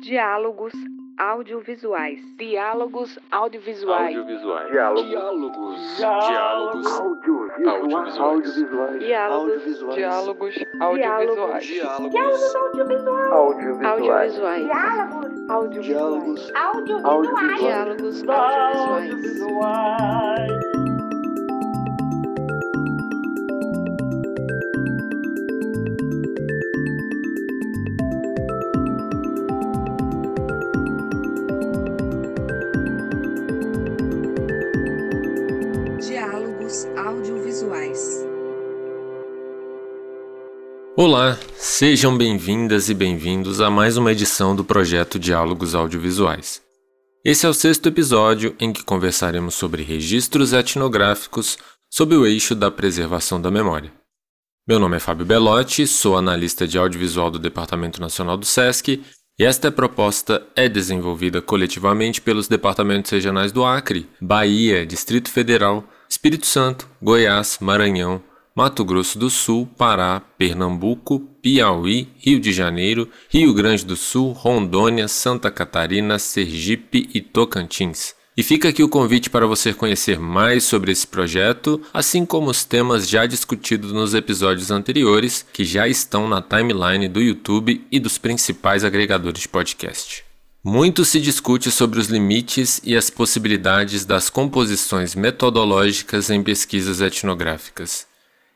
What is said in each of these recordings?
Diálogos audiovisuais. Diálogos audiovisuais. Audiovisuais. Diálogos. Diálogos. Audiovisuais. Audiovisuais. Diálogos. Diálogos audiovisuais. Diálogos. Audiovisuais. Diálogos audiovisuais. Diálogos audiovisuais. Olá, sejam bem-vindas e bem-vindos a mais uma edição do projeto Diálogos Audiovisuais. Esse é o sexto episódio em que conversaremos sobre registros etnográficos sob o eixo da preservação da memória. Meu nome é Fábio Belotti, sou analista de audiovisual do Departamento Nacional do SESC e esta proposta é desenvolvida coletivamente pelos departamentos regionais do Acre, Bahia, Distrito Federal, Espírito Santo, Goiás, Maranhão, Mato Grosso do Sul, Pará, Pernambuco, Piauí, Rio de Janeiro, Rio Grande do Sul, Rondônia, Santa Catarina, Sergipe e Tocantins. E fica aqui o convite para você conhecer mais sobre esse projeto, assim como os temas já discutidos nos episódios anteriores, que já estão na timeline do YouTube e dos principais agregadores de podcast. Muito se discute sobre os limites e as possibilidades das composições metodológicas em pesquisas etnográficas.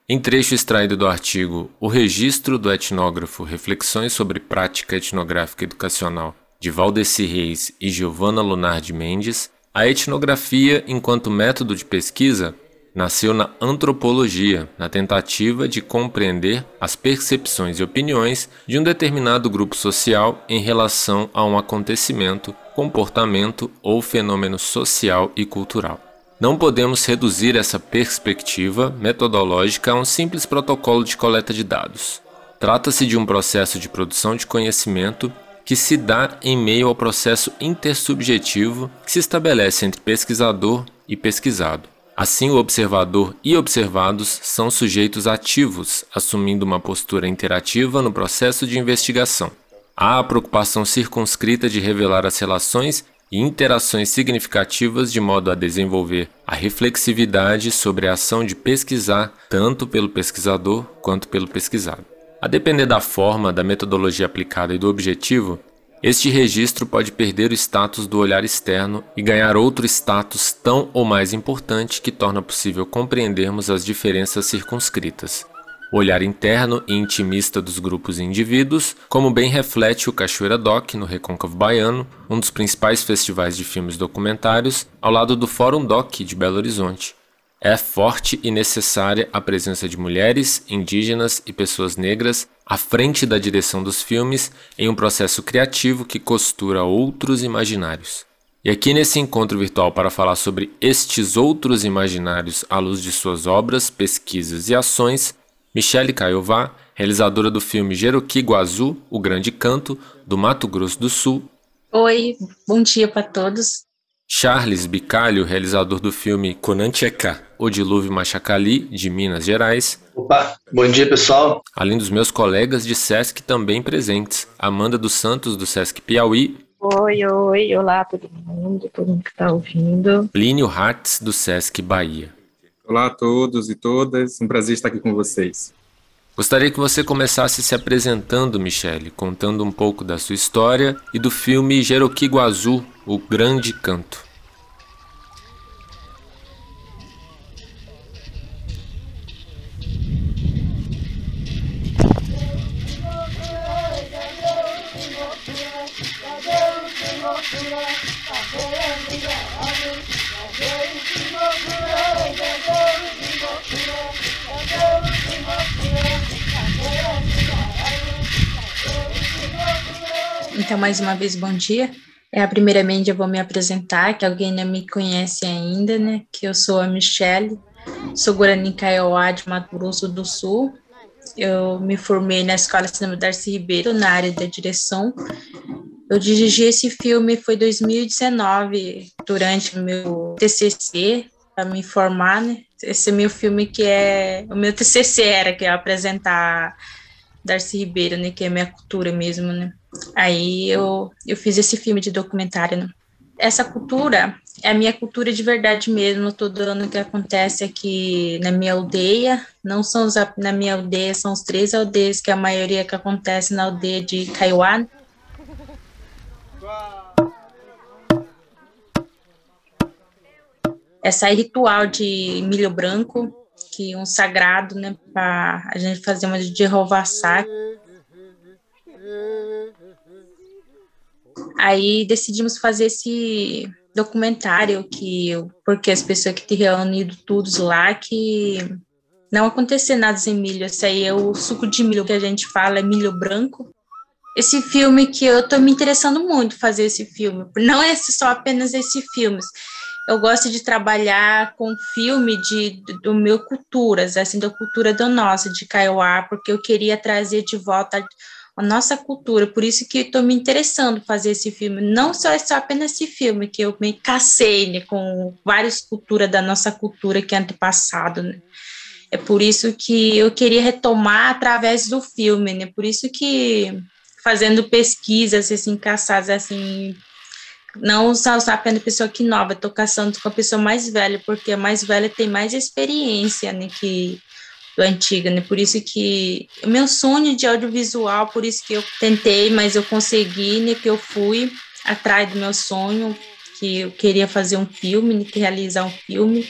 Em trecho extraído do artigo O Registro do Etnógrafo Reflexões sobre Prática Etnográfica Educacional, de Valdeci Reis e Giovanna Lunardi Mendes, a etnografia, enquanto método de pesquisa, nasceu na antropologia, na tentativa de compreender as percepções e opiniões de um determinado grupo social em relação a um acontecimento, comportamento ou fenômeno social e cultural. Não podemos reduzir essa perspectiva metodológica a um simples protocolo de coleta de dados. Trata-se de um processo de produção de conhecimento que se dá em meio ao processo intersubjetivo que se estabelece entre pesquisador e pesquisado. Assim, o observador e observados são sujeitos ativos, assumindo uma postura interativa no processo de investigação. Há a preocupação circunscrita de revelar as relações e interações significativas de modo a desenvolver a reflexividade sobre a ação de pesquisar tanto pelo pesquisador quanto pelo pesquisado. A depender da forma, da metodologia aplicada e do objetivo, este registro pode perder o status do olhar externo e ganhar outro status tão ou mais importante que torna possível compreendermos as diferenças circunscritas. Olhar interno e intimista dos grupos e indivíduos, como bem reflete o Cachoeira Doc no Recôncavo Baiano, um dos principais festivais de filmes documentários, ao lado do Fórum Doc de Belo Horizonte. É forte e necessária a presença de mulheres, indígenas e pessoas negras à frente da direção dos filmes em um processo criativo que costura outros imaginários. E aqui nesse encontro virtual para falar sobre estes outros imaginários à luz de suas obras, pesquisas e ações, Michele Caiová, realizadora do filme Jeroqui Guazu, O Grande Canto, do Mato Grosso do Sul. Oi, bom dia para todos. Charles Bicalho, realizador do filme Conancheca, O Dilúvio Machacali, de Minas Gerais. Opa, bom dia pessoal. Além dos meus colegas de SESC também presentes, Amanda dos Santos, do SESC Piauí. Oi, oi, olá todo mundo, todo mundo que está ouvindo. Plínio Hatz, do SESC Bahia. Olá a todos e todas, um prazer estar aqui com vocês. Gostaria que você começasse se apresentando, Michele, contando um pouco da sua história e do filme Jeroqui Guazu, O Grande Canto. Então, mais uma vez, bom dia. É, primeiramente, eu vou me apresentar, que alguém não me conhece ainda, né? Que eu sou a Michelle, sou Guarani Kaiowá de Mato Grosso do Sul. Eu me formei na Escola Cinema Darcy Ribeiro, na área da direção. Eu dirigi esse filme foi 2019, durante o meu TCC, para me formar, né? Esse meu filme que é... O meu TCC era que é apresentar Darcy Ribeiro, né, que é minha cultura mesmo, né. Aí eu, eu fiz esse filme de documentário, né. Essa cultura é a minha cultura de verdade mesmo, todo ano que acontece aqui na minha aldeia, não são os, na minha aldeia, são os três aldeias, que a maioria que acontece na aldeia de Kaiowá. Essa é ritual de milho branco, que um sagrado, né, para a gente fazer uma de rovassar. Aí decidimos fazer esse documentário que porque as pessoas que te reunido todos lá que não acontecer nada sem milho, esse aí é o suco de milho que a gente fala, é milho branco. Esse filme que eu tô me interessando muito fazer esse filme, não é só apenas esse filme. Eu gosto de trabalhar com filme de do meu culturas, assim, da cultura do nosso, de Kaiowá, porque eu queria trazer de volta a nossa cultura, por isso que estou me interessando fazer esse filme. Não só é só apenas esse filme, que eu me cacei né, com várias culturas da nossa cultura que é antepassado, né? É por isso que eu queria retomar através do filme, né? Por isso que fazendo pesquisas assim, caçadas assim, não só apenas pessoa que nova, estou caçando com a pessoa mais velha, porque a mais velha tem mais experiência, né, que do antiga, né? Por isso que o meu sonho de audiovisual, por isso que eu tentei, mas eu consegui, né? Que eu fui atrás do meu sonho, que eu queria fazer um filme, né, que realizar um filme.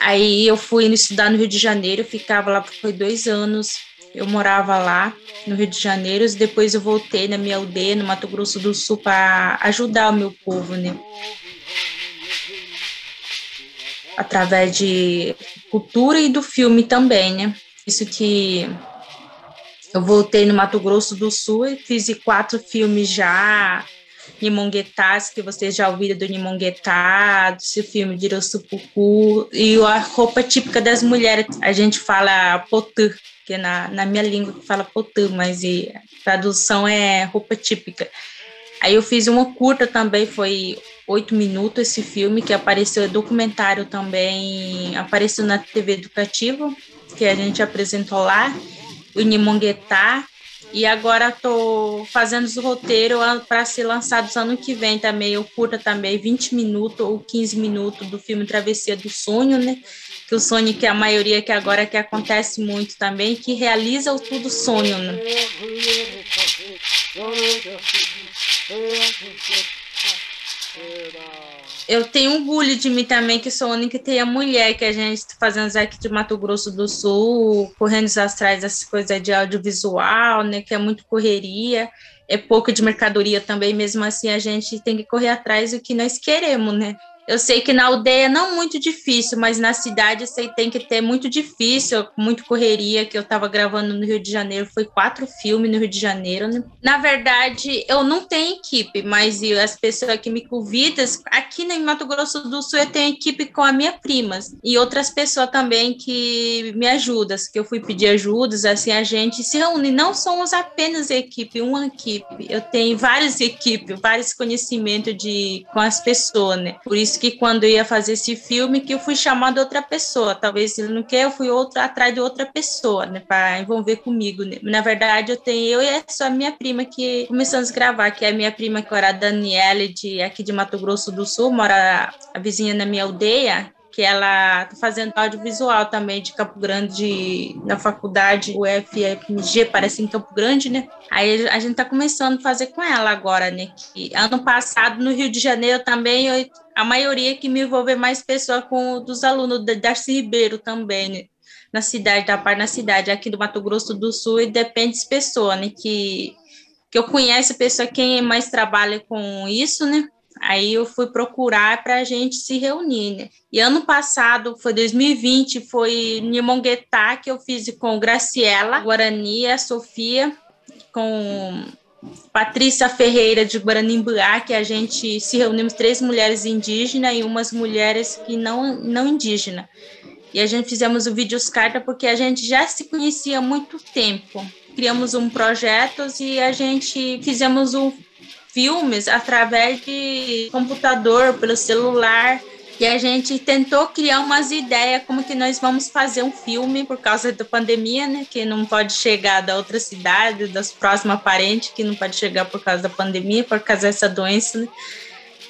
Aí eu fui estudar no Rio de Janeiro, ficava lá por dois anos. Eu morava lá no Rio de Janeiro, e depois eu voltei na minha aldeia, no Mato Grosso do Sul, para ajudar o meu povo, né? através de cultura e do filme também, né? Isso que eu voltei no Mato Grosso do Sul e fiz quatro filmes já, Nimonguetás, que vocês já ouviram do Nimonguetá, esse filme de Irossupucu, e a roupa típica das mulheres, a gente fala potã, que na, na minha língua fala potã, mas a tradução é roupa típica. Aí eu fiz uma curta também, foi oito minutos esse filme, que apareceu, documentário também, apareceu na TV Educativo, que a gente apresentou lá, o Nimonguetá, e agora estou fazendo os roteiros para ser lançados ano que vem também, o curta também, 20 minutos ou 15 minutos do filme Travessia do Sonho, né? Que o sonho que a maioria que agora que acontece muito também, que realiza o tudo sonho, né? Eu tenho orgulho de mim também, que sou a única que tem a mulher que a gente está fazendo aqui de Mato Grosso do Sul, correndo atrás dessas coisas de audiovisual, né? Que é muito correria, é pouco de mercadoria também, mesmo assim a gente tem que correr atrás do que nós queremos, né? Eu sei que na aldeia não muito difícil, mas na cidade sei tem que ter muito difícil, muito correria, que eu estava gravando no Rio de Janeiro, foi quatro filmes no Rio de Janeiro. Né? Na verdade, eu não tenho equipe, mas as pessoas que me convidam, aqui no Mato Grosso do Sul eu tenho equipe com a minha prima e outras pessoas também que me ajudam, que eu fui pedir ajudas, assim, a gente se reúne, não somos apenas equipe, uma equipe, eu tenho várias equipes, vários conhecimentos de, com as pessoas, né? Por isso que quando eu ia fazer esse filme, que eu fui chamar outra pessoa. Talvez ele não quer, eu fui outra, atrás de outra pessoa, né? Para envolver comigo. Né? Na verdade, eu tenho eu e a minha prima que começamos a gravar, que é a minha prima, que era a Daniele, de, aqui de Mato Grosso do Sul, mora a vizinha na minha aldeia que ela está fazendo audiovisual também de Campo Grande, na faculdade UFMG, parece em Campo Grande, né? Aí a gente está começando a fazer com ela agora, né? Que ano passado, no Rio de Janeiro também, eu, a maioria que me envolveu mais pessoas com dos alunos da Darcy Ribeiro também, né? Na cidade, da parte na cidade, aqui do Mato Grosso do Sul, e depende de pessoa, né? Que, que eu conheço pessoa quem mais trabalha com isso, né? Aí eu fui procurar para a gente se reunir, né? E ano passado, foi 2020, foi em que eu fiz com Graciela Guarani, a Sofia, com Patrícia Ferreira de Guaranimbuá, que a gente se reunimos três mulheres indígenas e umas mulheres que não não indígenas. E a gente fizemos o vídeo carta porque a gente já se conhecia há muito tempo. Criamos um projeto e a gente fizemos um filmes através de computador, pelo celular. E a gente tentou criar umas ideias como que nós vamos fazer um filme por causa da pandemia, né? Que não pode chegar da outra cidade, das próximas parentes, que não pode chegar por causa da pandemia, por causa dessa doença, né?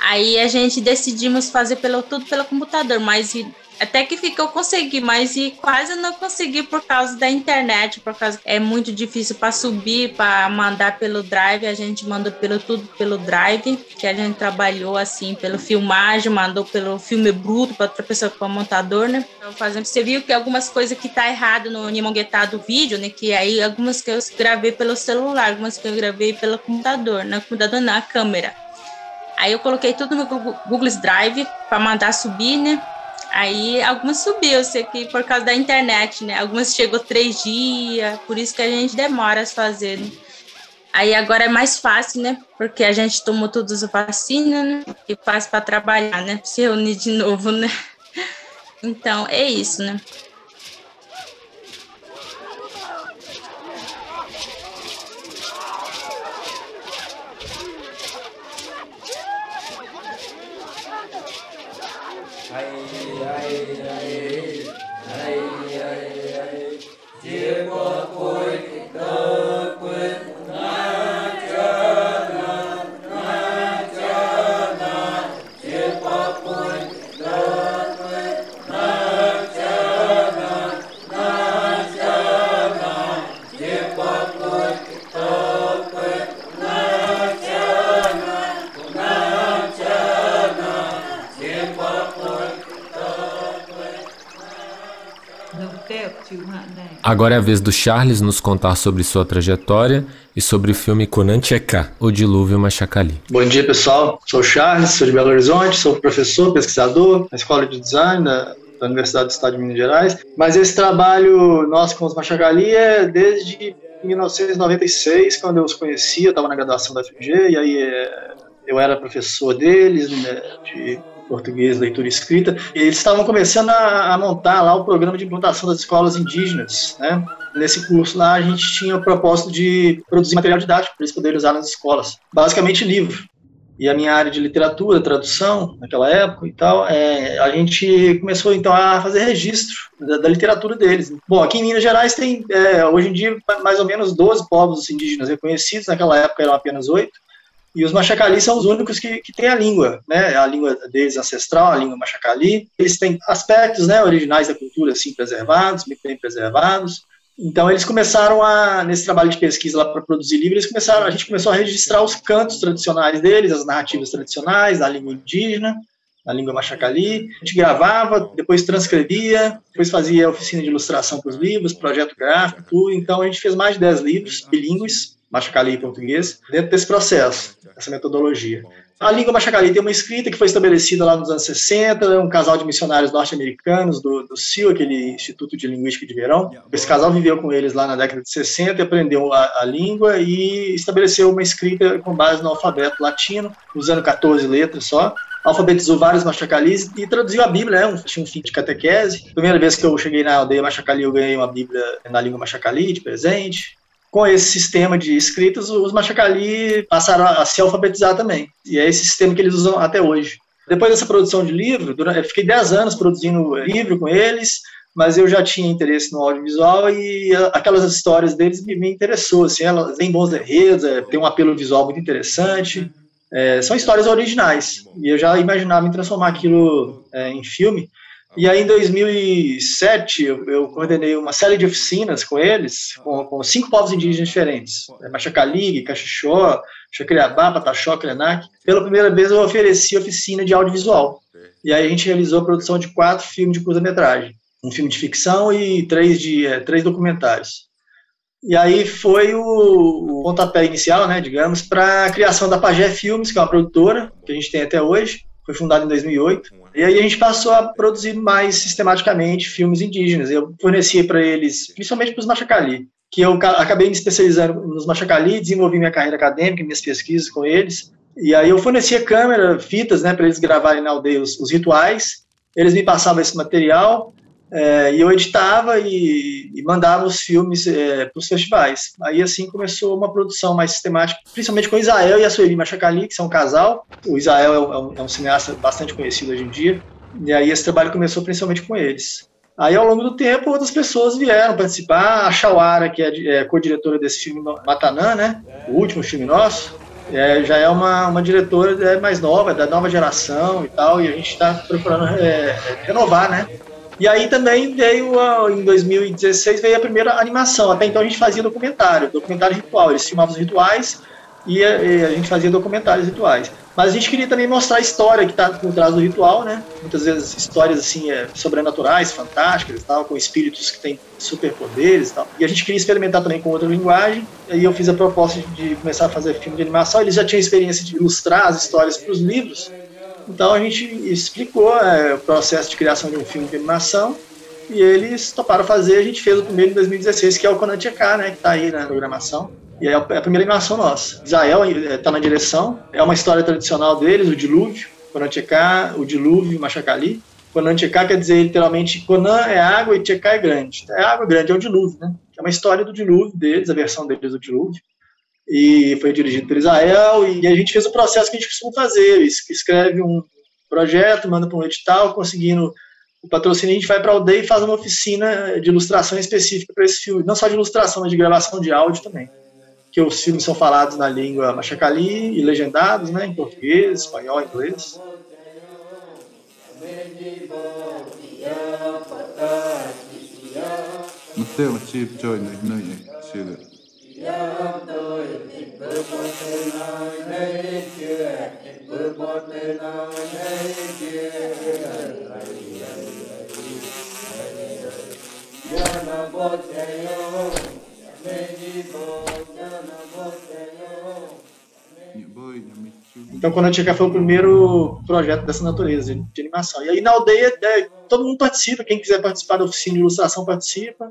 Aí a gente decidimos fazer pelo, tudo pelo computador, mas até que ficou consegui, mas e quase não consegui por causa da internet, por causa é muito difícil para subir, para mandar pelo drive, a gente mandou pelo tudo pelo drive, que a gente trabalhou assim pelo filmagem, mandou pelo filme bruto para outra pessoa para montador, né? Então, fazendo, você viu que algumas coisas que tá errado no Nimonguetá do vídeo, né, que aí algumas que eu gravei pelo celular, algumas que eu gravei pelo computador, na computador na câmera. Aí eu coloquei tudo no Google Drive para mandar subir, né? Aí algumas subiu, sei que por causa da internet, né? Algumas chegou três dias, por isso que a gente demora a fazer. Né? Aí agora é mais fácil, né? Porque a gente tomou todas as vacinas, né? E fácil para trabalhar, né? Se reunir de novo, né? Então é isso, né? Amen. Agora é a vez do Charles nos contar sobre sua trajetória e sobre o filme Kunancheka, O Dilúvio Machacali. Bom dia, pessoal. Sou o Charles, sou de Belo Horizonte, sou professor, pesquisador na Escola de Design da, da Universidade do Estado de Minas Gerais. Mas esse trabalho nosso com os Machacali é desde 1996, quando eu os conheci, eu estava na graduação da FG, e aí é, eu era professor deles, né, de português, leitura escrita, eles estavam começando a, a, montar lá o programa de implantação das escolas indígenas, né? Nesse curso lá a gente tinha o propósito de produzir material didático para eles poderem usar nas escolas, basicamente livro. E a minha área de literatura, tradução, naquela época e tal, é, a gente começou então a fazer registro da, da literatura deles. Bom, aqui em Minas Gerais tem, é, hoje em dia, mais ou menos 12 povos indígenas reconhecidos, naquela época eram apenas oito, e os machacali são os únicos que, que têm a língua, né? A língua deles ancestral, a língua machacali. Eles têm aspectos, né, originais da cultura, assim, preservados, muito bem preservados. Então eles começaram a nesse trabalho de pesquisa lá para produzir livros, eles começaram, a gente começou a registrar os cantos tradicionais deles, as narrativas tradicionais da língua indígena, na língua machacali. A gente gravava, depois transcrevia, depois fazia oficina de ilustração para os livros, projeto gráfico, tudo. Então a gente fez mais de 10 livros bilíngues Machacali e português, dentro desse processo, essa metodologia. A língua Machacali tem uma escrita que foi estabelecida lá nos anos 60, um casal de missionários norte-americanos do, do CIL, aquele Instituto de Linguística de Verão. Esse casal viveu com eles lá na década de 60 e aprendeu a, a língua e estabeleceu uma escrita com base no alfabeto latino, usando 14 letras só, alfabetizou vários machacalis e traduziu a Bíblia, né? um, tinha um fim de catequese. Primeira vez que eu cheguei na aldeia Machacali, eu ganhei uma Bíblia na língua Machacali de presente com esse sistema de escritas, os Machacali passaram a se alfabetizar também. E é esse sistema que eles usam até hoje. Depois dessa produção de livro, eu fiquei 10 anos produzindo livro com eles, mas eu já tinha interesse no audiovisual e aquelas histórias deles me, me interessou. Assim, elas têm bons enredos, é, tem um apelo visual muito interessante. É, são histórias originais. E eu já imaginava em transformar aquilo é, em filme. E aí, em 2007, eu, eu, coordenei uma série de oficinas com eles, com, com cinco povos indígenas diferentes: é, Machacalig, Caxixó, Chacriabá, Pataxó, Krenak. Pela primeira vez, eu ofereci oficina de audiovisual. E aí, a gente realizou a produção de quatro filmes de curta-metragem: um filme de ficção e três, de, é, três documentários. E aí foi o, o pontapé inicial, né, digamos, para a criação da Pagé Filmes, que é uma produtora que a gente tem até hoje foi fundada em 2008. E aí a gente passou a produzir mais sistematicamente filmes indígenas. Eu fornecia para eles, principalmente para os Machacali, que eu acabei me especializando nos Machacali, desenvolvi minha carreira acadêmica, minhas pesquisas com eles. E aí eu fornecia câmera, fitas, né, para eles gravarem na aldeia os, os rituais. Eles me passavam esse material é, e eu editava e, e mandava os filmes é, para os festivais. Aí assim começou uma produção mais sistemática, principalmente com o Israel e a Sueli Machacali, que são um casal. O Israel é um, é um, cineasta bastante conhecido hoje em dia. E aí esse trabalho começou principalmente com eles. Aí, ao longo do tempo, outras pessoas vieram participar. A Shawara, que é, é co-diretora desse filme Matanã, né? O último filme nosso, é, já é uma, uma diretora é, mais nova, da nova geração e tal, e a gente está procurando é, renovar, né? E aí também veio, em 2016, veio a primeira animação. Até então a gente fazia documentário, documentário ritual. Eles filmavam os rituais e a, e a gente fazia documentários rituais. Mas a gente queria também mostrar a história que está por trás do ritual, né? Muitas vezes histórias assim é, sobrenaturais, fantásticas, tal, com espíritos que têm superpoderes, e tal. E a gente queria experimentar também com outra linguagem. Aí eu fiz a proposta de começar a fazer filme de animação. Eles já tinham experiência de ilustrar as histórias para os livros. Então a gente explicou é, o processo de criação de um filme de animação e eles toparam fazer. A gente fez o primeiro em 2016, que é o Conan Tcheká, né? Que está aí na programação. E é a primeira animação nossa. Israel está eh, na direção, é uma história tradicional deles, o dilúvio, Conan Tcheká, o dilúvio, Machacali. Conan Tcheká quer dizer literalmente Conan é água e Tcheká é grande. É água grande, é o dilúvio, né? É uma história do dilúvio deles, a versão deles do dilúvio. E foi dirigido por Israel, e a gente fez o processo que a gente costuma fazer: escreve um projeto, manda para um edital, conseguindo o patrocínio, a gente vai para a aldeia e faz uma oficina de ilustração específica para esse filme. Não só de ilustração, mas de gravação de áudio também que os filmes são falados na língua machacali e legendados, né, em português, espanhol, inglês. Então, quando a Tica foi o primeiro projeto dessa natureza, de animação. E aí na aldeia, é, todo mundo participa, quem quiser participar da oficina de ilustração participa.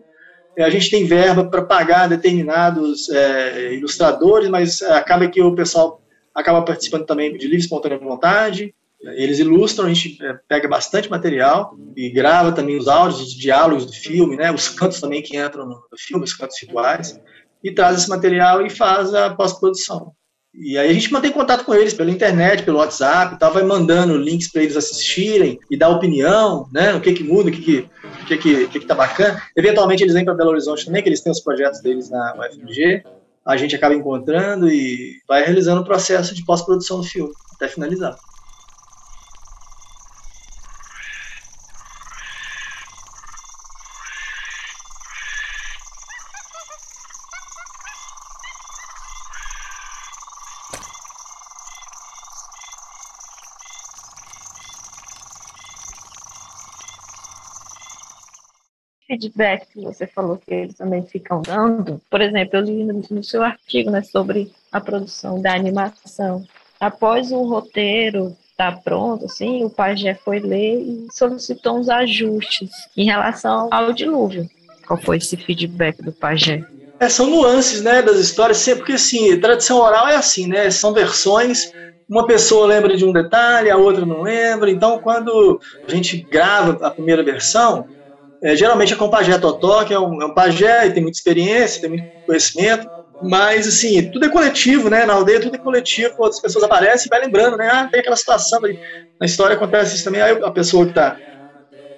É, a gente tem verba para pagar determinados é, ilustradores, mas acaba que o pessoal acaba participando também de livre espontânea vontade. Eles ilustram, a gente é, pega bastante material e grava também os áudios, os diálogos do filme, né, os cantos também que entram no filme, os cantos rituais, e traz esse material e faz a pós-produção. E aí a gente mantém contato com eles pela internet, pelo WhatsApp, tal, vai mandando links para eles assistirem e dar opinião, né? O que que muda, o que que, que, que, que, que tá bacana. Eventualmente eles vêm para Belo Horizonte também, que eles têm os projetos deles na UFMG. A gente acaba encontrando e vai realizando o processo de pós-produção do filme, até finalizar. Feedback que você falou que eles também ficam dando, por exemplo, eu li no seu artigo né, sobre a produção da animação. Após o roteiro estar tá pronto, assim, o pajé foi ler e solicitou uns ajustes em relação ao dilúvio. Qual foi esse feedback do pajé? É, são nuances, né, das histórias, porque assim, tradição oral é assim, né, são versões, uma pessoa lembra de um detalhe, a outra não lembra, então quando a gente grava a primeira versão, é, geralmente é com o pajé Totó, que é um, é um pajé e tem muita experiência, tem muito conhecimento, mas, assim, tudo é coletivo, né? Na aldeia tudo é coletivo, outras pessoas aparecem e vai lembrando, né? Ah, tem aquela situação aí. Na história acontece isso também, aí a pessoa que está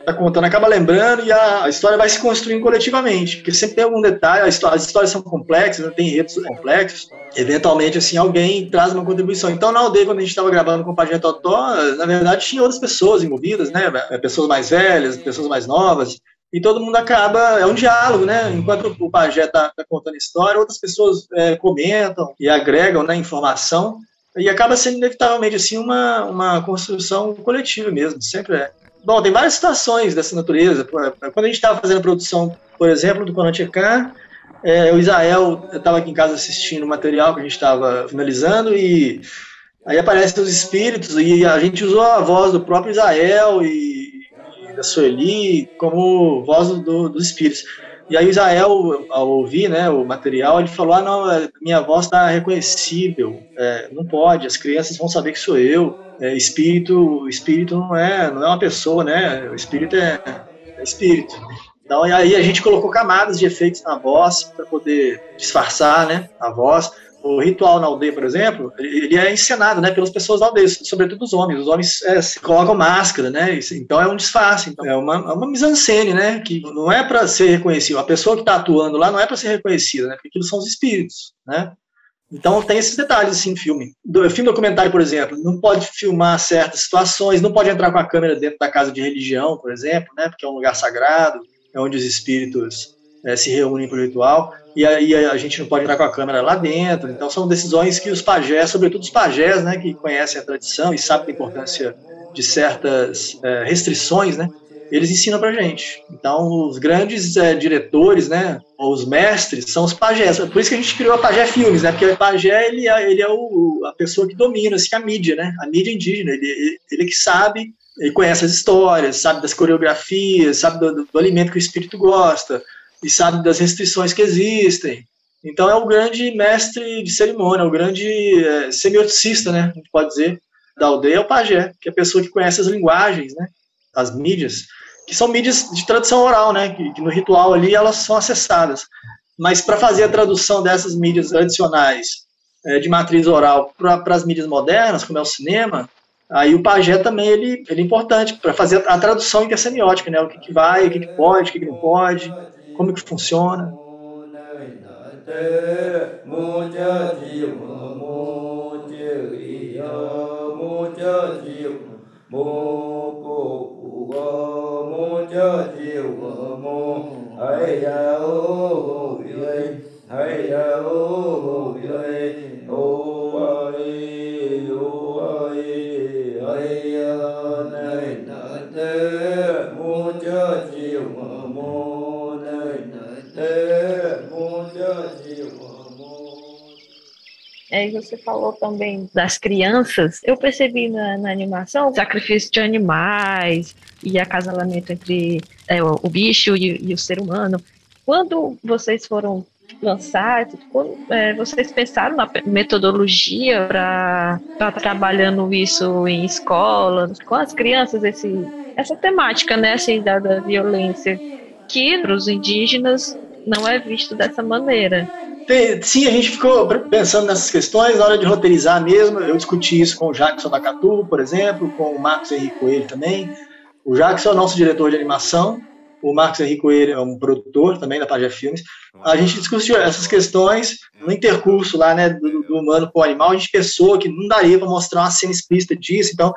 tá contando acaba lembrando e a, a, história vai se construindo coletivamente, porque sempre tem algum detalhe, história, as histórias são complexas, né? tem enredos complexos, eventualmente, assim, alguém traz uma contribuição. Então, na aldeia, quando a gente estava gravando com o Pajé Totó, na verdade, tinha outras pessoas envolvidas, né? Pessoas mais velhas, pessoas mais novas, e todo mundo acaba, é um diálogo, né? Enquanto o pajé está tá contando história, outras pessoas é, comentam e agregam né, informação, e acaba sendo inevitavelmente assim uma, uma construção coletiva mesmo, sempre é. Bom, tem várias situações dessa natureza. Quando a gente estava fazendo a produção, por exemplo, do Conotecan, é, o Israel estava aqui em casa assistindo o material que a gente estava finalizando e aí aparecem os espíritos e a gente usou a voz do próprio Israel e da Sueli como voz do, dos espíritos. E aí Israel, ao ouvir né, o material, ele falou, ah, não, é, minha voz está reconhecível, é, não pode, as crianças vão saber que sou eu, é, espírito, espírito não é, não é uma pessoa, né, o espírito é, é espírito. Então, e aí a gente colocou camadas de efeitos na voz para poder disfarçar, né, a voz. O ritual na aldeia, por exemplo, ele é encenado, né, pelas pessoas da aldeia, sobretudo os homens. Os homens é, se colocam máscara, né? Então é um disfarce, então é uma, é uma mise-en-scène, né? Que não é para ser reconhecido. A pessoa que está atuando lá não é para ser reconhecida, né? Porque aquilo são os espíritos, né? Então tem esses detalhes assim, filme. Do, filme documentário, por exemplo, não pode filmar certas situações, não pode entrar com a câmera dentro da casa de religião, por exemplo, né? Porque é um lugar sagrado, é onde os espíritos é, se reúnem para o ritual, e aí a, gente não pode entrar com a câmera lá dentro. Então são decisões que os pajés, sobretudo os pajés, né, que conhecem a tradição e sabem da importância de certas é, restrições, né, eles ensinam para gente. Então os grandes é, diretores, né, ou os mestres, são os pajés. Por isso que a gente criou a Pajé Filmes, né, porque o pajé ele é, ele é o, a pessoa que domina assim, a mídia, né, a mídia indígena. Ele, ele, ele que sabe ele conhece as histórias, sabe das coreografias, sabe do, do, do, alimento que o espírito gosta, e sabe das restrições que existem. Então é o grande mestre de cerimônia, o grande é, semioticista, né, a gente pode dizer, da aldeia é o pajé, que é a pessoa que conhece as linguagens, né, as mídias, que são mídias de tradução oral, né, que, que no ritual ali elas são acessadas. Mas para fazer a tradução dessas mídias tradicionais é, de matriz oral para as mídias modernas, como é o cinema, aí o pajé também ele, ele é importante para fazer a tradução intersemiótica, né, o que, que vai, o que, que pode, o que, que não pode, como que funciona. Aí você falou também das crianças. Eu percebi na, na animação sacrifício de animais e acasalamento entre é, o, o, bicho e, e, o ser humano. Quando vocês foram lançar, quando, é, vocês pensaram na metodologia para estar trabalhando isso em escola, com as crianças, esse, essa temática né, assim, da, da violência, que os indígenas não é visto dessa maneira. Sim, a gente ficou pensando nessas questões na hora de roteirizar mesmo. Eu discuti isso com o Jackson Nakatu, por exemplo, com o Marcos Henrique Coelho também. O Jackson é o nosso diretor de animação, o Marcos Henrique Coelho é um produtor também da Pajé Filmes. A gente discutiu essas questões no intercurso lá, né, do, do humano com o animal. A gente pensou que não daria para mostrar uma cena explícita disso, então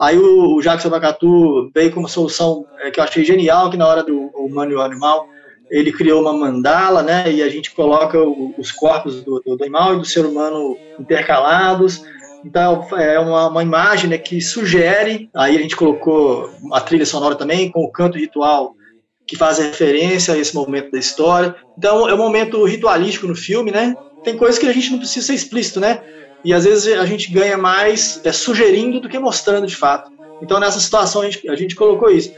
Aí o, Jackson Nakatu veio com uma solução é, que eu achei genial, que na hora do humano e o animal, ele criou uma mandala, né, e a gente coloca o, os corpos do, do, animal e do ser humano intercalados. Então é uma, uma imagem né, que sugere. Aí a gente colocou a trilha sonora também com o canto ritual que faz referência a esse momento da história. Então é um momento ritualístico no filme, né? Tem coisas que a gente não precisa ser explícito, né? E às vezes a gente ganha mais é, sugerindo do que mostrando de fato. Então nessa situação a gente, a gente colocou isso.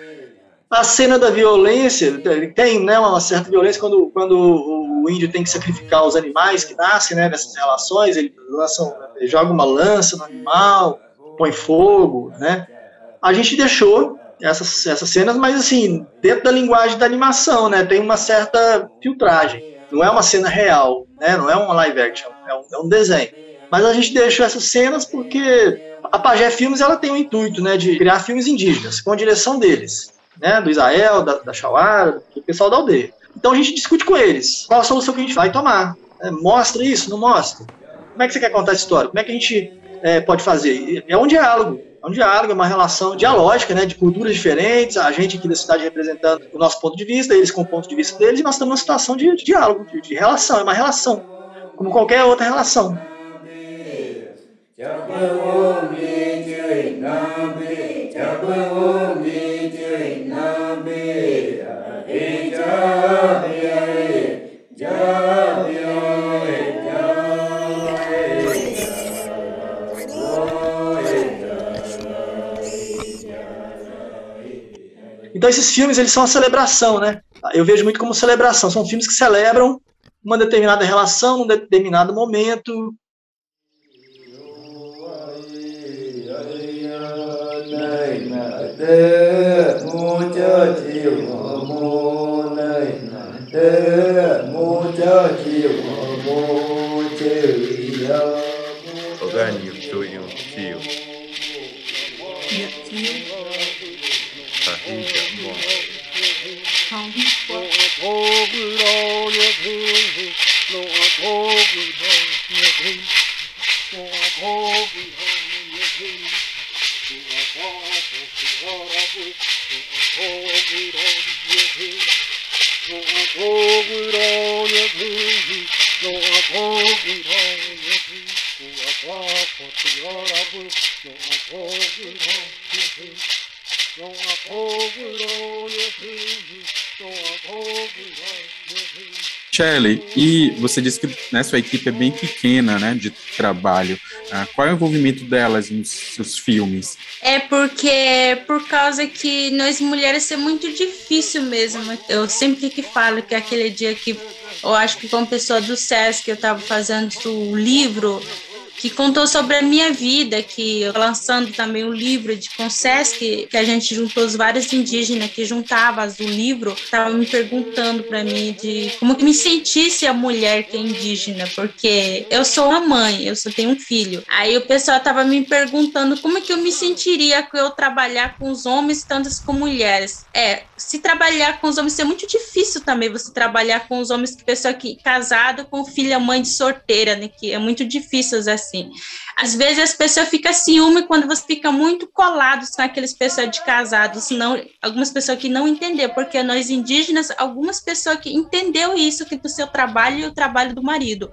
A cena da violência, tem né, uma certa violência quando, quando o índio tem que sacrificar os animais que nascem né, nessas relações, ele, lança, ele joga uma lança no animal, põe fogo, né? A gente deixou essas, essas cenas, mas assim, dentro da linguagem da animação, né? Tem uma certa filtragem. Não é uma cena real, né? Não é uma live action, é um, é um desenho. Mas a gente deixou essas cenas porque a Pajé Filmes ela tem o intuito, né, de criar filmes indígenas com a direção deles né, do Israel, da, da Shawara, do pessoal da aldeia. Então a gente discute com eles qual a solução que a gente vai tomar. É, mostra isso, não mostra? Como é que você quer contar essa história? Como é que a gente é, pode fazer? É um diálogo. É um diálogo, é uma relação dialógica, né, de culturas diferentes, a gente aqui da cidade representando o nosso ponto de vista, eles com o ponto de vista deles, e nós estamos numa situação de, de diálogo, de, de relação, é uma relação, como qualquer outra relação. Então esses filmes eles são a celebração, né? Eu vejo muito como celebração. São filmes que celebram uma determinada relação, um determinado momento. 哎모자지와모텔 이. Shelley, e você disse que né, sua equipe é bem pequena, né, de trabalho. Ah, qual é o envolvimento delas nos seus filmes? É porque, por causa que nós mulheres é muito difícil mesmo. Eu sempre que falo que aquele dia que eu acho que com a pessoa do SESC eu estava fazendo o livro que contou sobre a minha vida, que lançando também um livro de Consesc, que a gente juntou os vários indígenas que juntavam o livro, estava me perguntando para mim de como que me sentisse a mulher que é indígena, porque eu sou uma mãe, eu só tenho um filho. Aí o pessoal estava me perguntando como que eu me sentiria com eu trabalhar com os homens tantas com mulheres. É, se trabalhar com os homens é muito difícil também você trabalhar com os homens que pessoa que casado com filha mãe de sorteira, né, que é muito difícil assim assim. Às vezes as pessoas ficam ciúme quando você fica muito colado com aqueles pessoas de casados, senão algumas pessoas que não entenderam, porque nós indígenas, algumas pessoas que entendeu isso que do seu trabalho e o trabalho do marido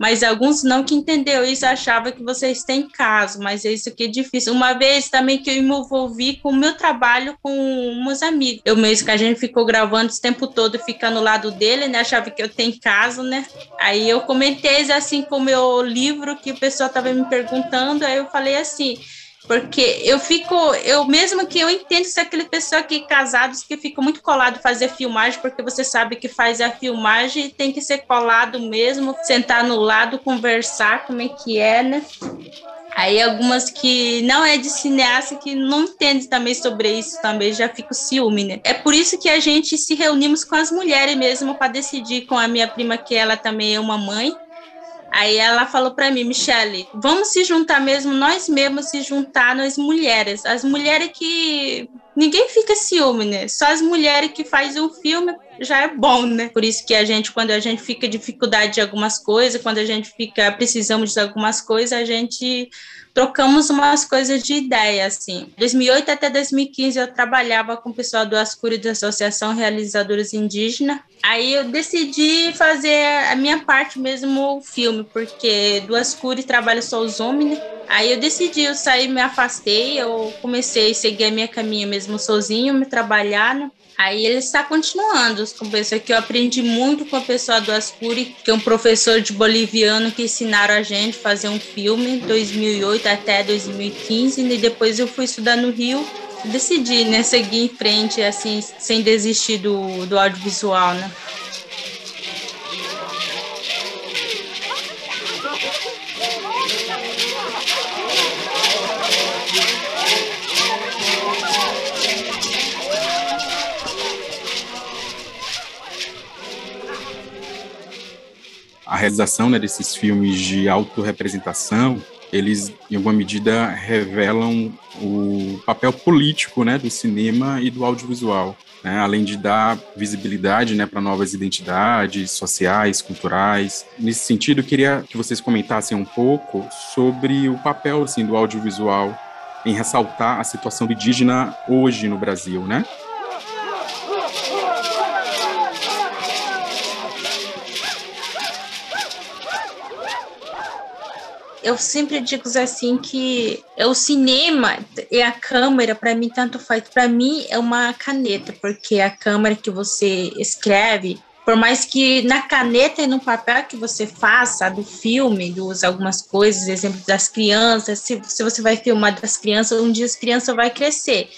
mas alguns não que entendeu isso achava que vocês têm caso, mas é isso que é difícil. Uma vez também que eu me envolvi com o meu trabalho com uns amigos, eu mesmo que a gente ficou gravando esse tempo todo ficando no lado dele, né? Achava que eu tenho caso, né? Aí eu comentei assim com o meu livro que o pessoal estava me perguntando, aí eu falei assim, porque eu fico, eu mesmo que eu entendo se aquele pessoa que casados que fica muito colado fazer filmagem, porque você sabe que faz a filmagem e tem que ser colado mesmo, sentar no lado, conversar como é que é, né? Aí algumas que não é de cineasta que não entende também sobre isso também já fico ciúme, né? É por isso que a gente se reunimos com as mulheres mesmo para decidir com a minha prima que ela também é uma mãe Aí ela falou para mim, Michele, vamos se juntar mesmo, nós mesmos se juntar, nós mulheres. As mulheres que ninguém fica ciúme, né? Só as mulheres que fazem um filme já é bom, né? Por isso que a gente, quando a gente fica dificuldade de algumas coisas, quando a gente fica precisamos de algumas coisas, a gente trocamos umas coisas de ideia, assim. 2008 até 2015 eu trabalhava com o pessoal do Ascuri da Associação Realizadores Indígenas. Aí eu decidi fazer a minha parte mesmo o filme, porque do Ascuri trabalha só os homens, né? Aí eu decidi, eu saí, me afastei, eu comecei a seguir a minha caminha mesmo sozinho, me trabalhar, né? Aí ele está continuando com pessoas que eu aprendi muito com a pessoa do Ascuri, que é um professor de boliviano que ensinaram a gente a fazer um filme 2008 até 2015 e depois eu fui estudar no Rio decidi né, seguir em frente assim sem desistir do, do audiovisual né. A realização né, desses filmes de autorrepresentação, eles, em alguma medida, revelam o papel político né, do cinema e do audiovisual. Né, além de dar visibilidade né, para novas identidades sociais, culturais. Nesse sentido, eu queria que vocês comentassem um pouco sobre o papel assim, do audiovisual em ressaltar a situação indígena hoje no Brasil, né? Eu sempre digo assim que é o cinema e a câmera para mim tanto faz para mim é uma caneta porque a câmera que você escreve por mais que na caneta e no papel que você faça do filme, dos algumas coisas, exemplo das crianças, se, se você vai filmar das crianças, um dia as crianças vai crescer.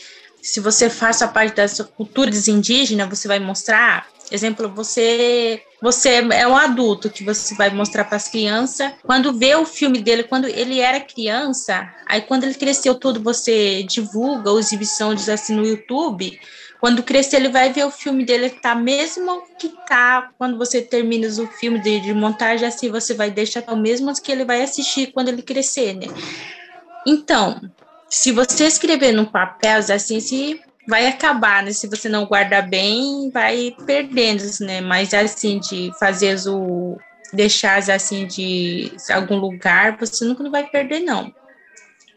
Se você faz a parte das culturas indígenas, você vai mostrar Exemplo, você você é um adulto que você vai mostrar para as crianças. Quando vê o filme dele, quando ele era criança, aí quando ele cresceu todo, você divulga ou exibições assim no YouTube. Quando crescer, ele vai ver o filme dele tá mesmo que tá. Quando você termina o filme de, de montagem, assim você vai deixar o mesmo que ele vai assistir quando ele crescer, né? Então, se você escrever no papel, assim, se vai acabar, né? Se você não guardar bem, vai perdendo, né? Mas assim, de fazer o deixar assim de algum lugar, você nunca vai perder, não.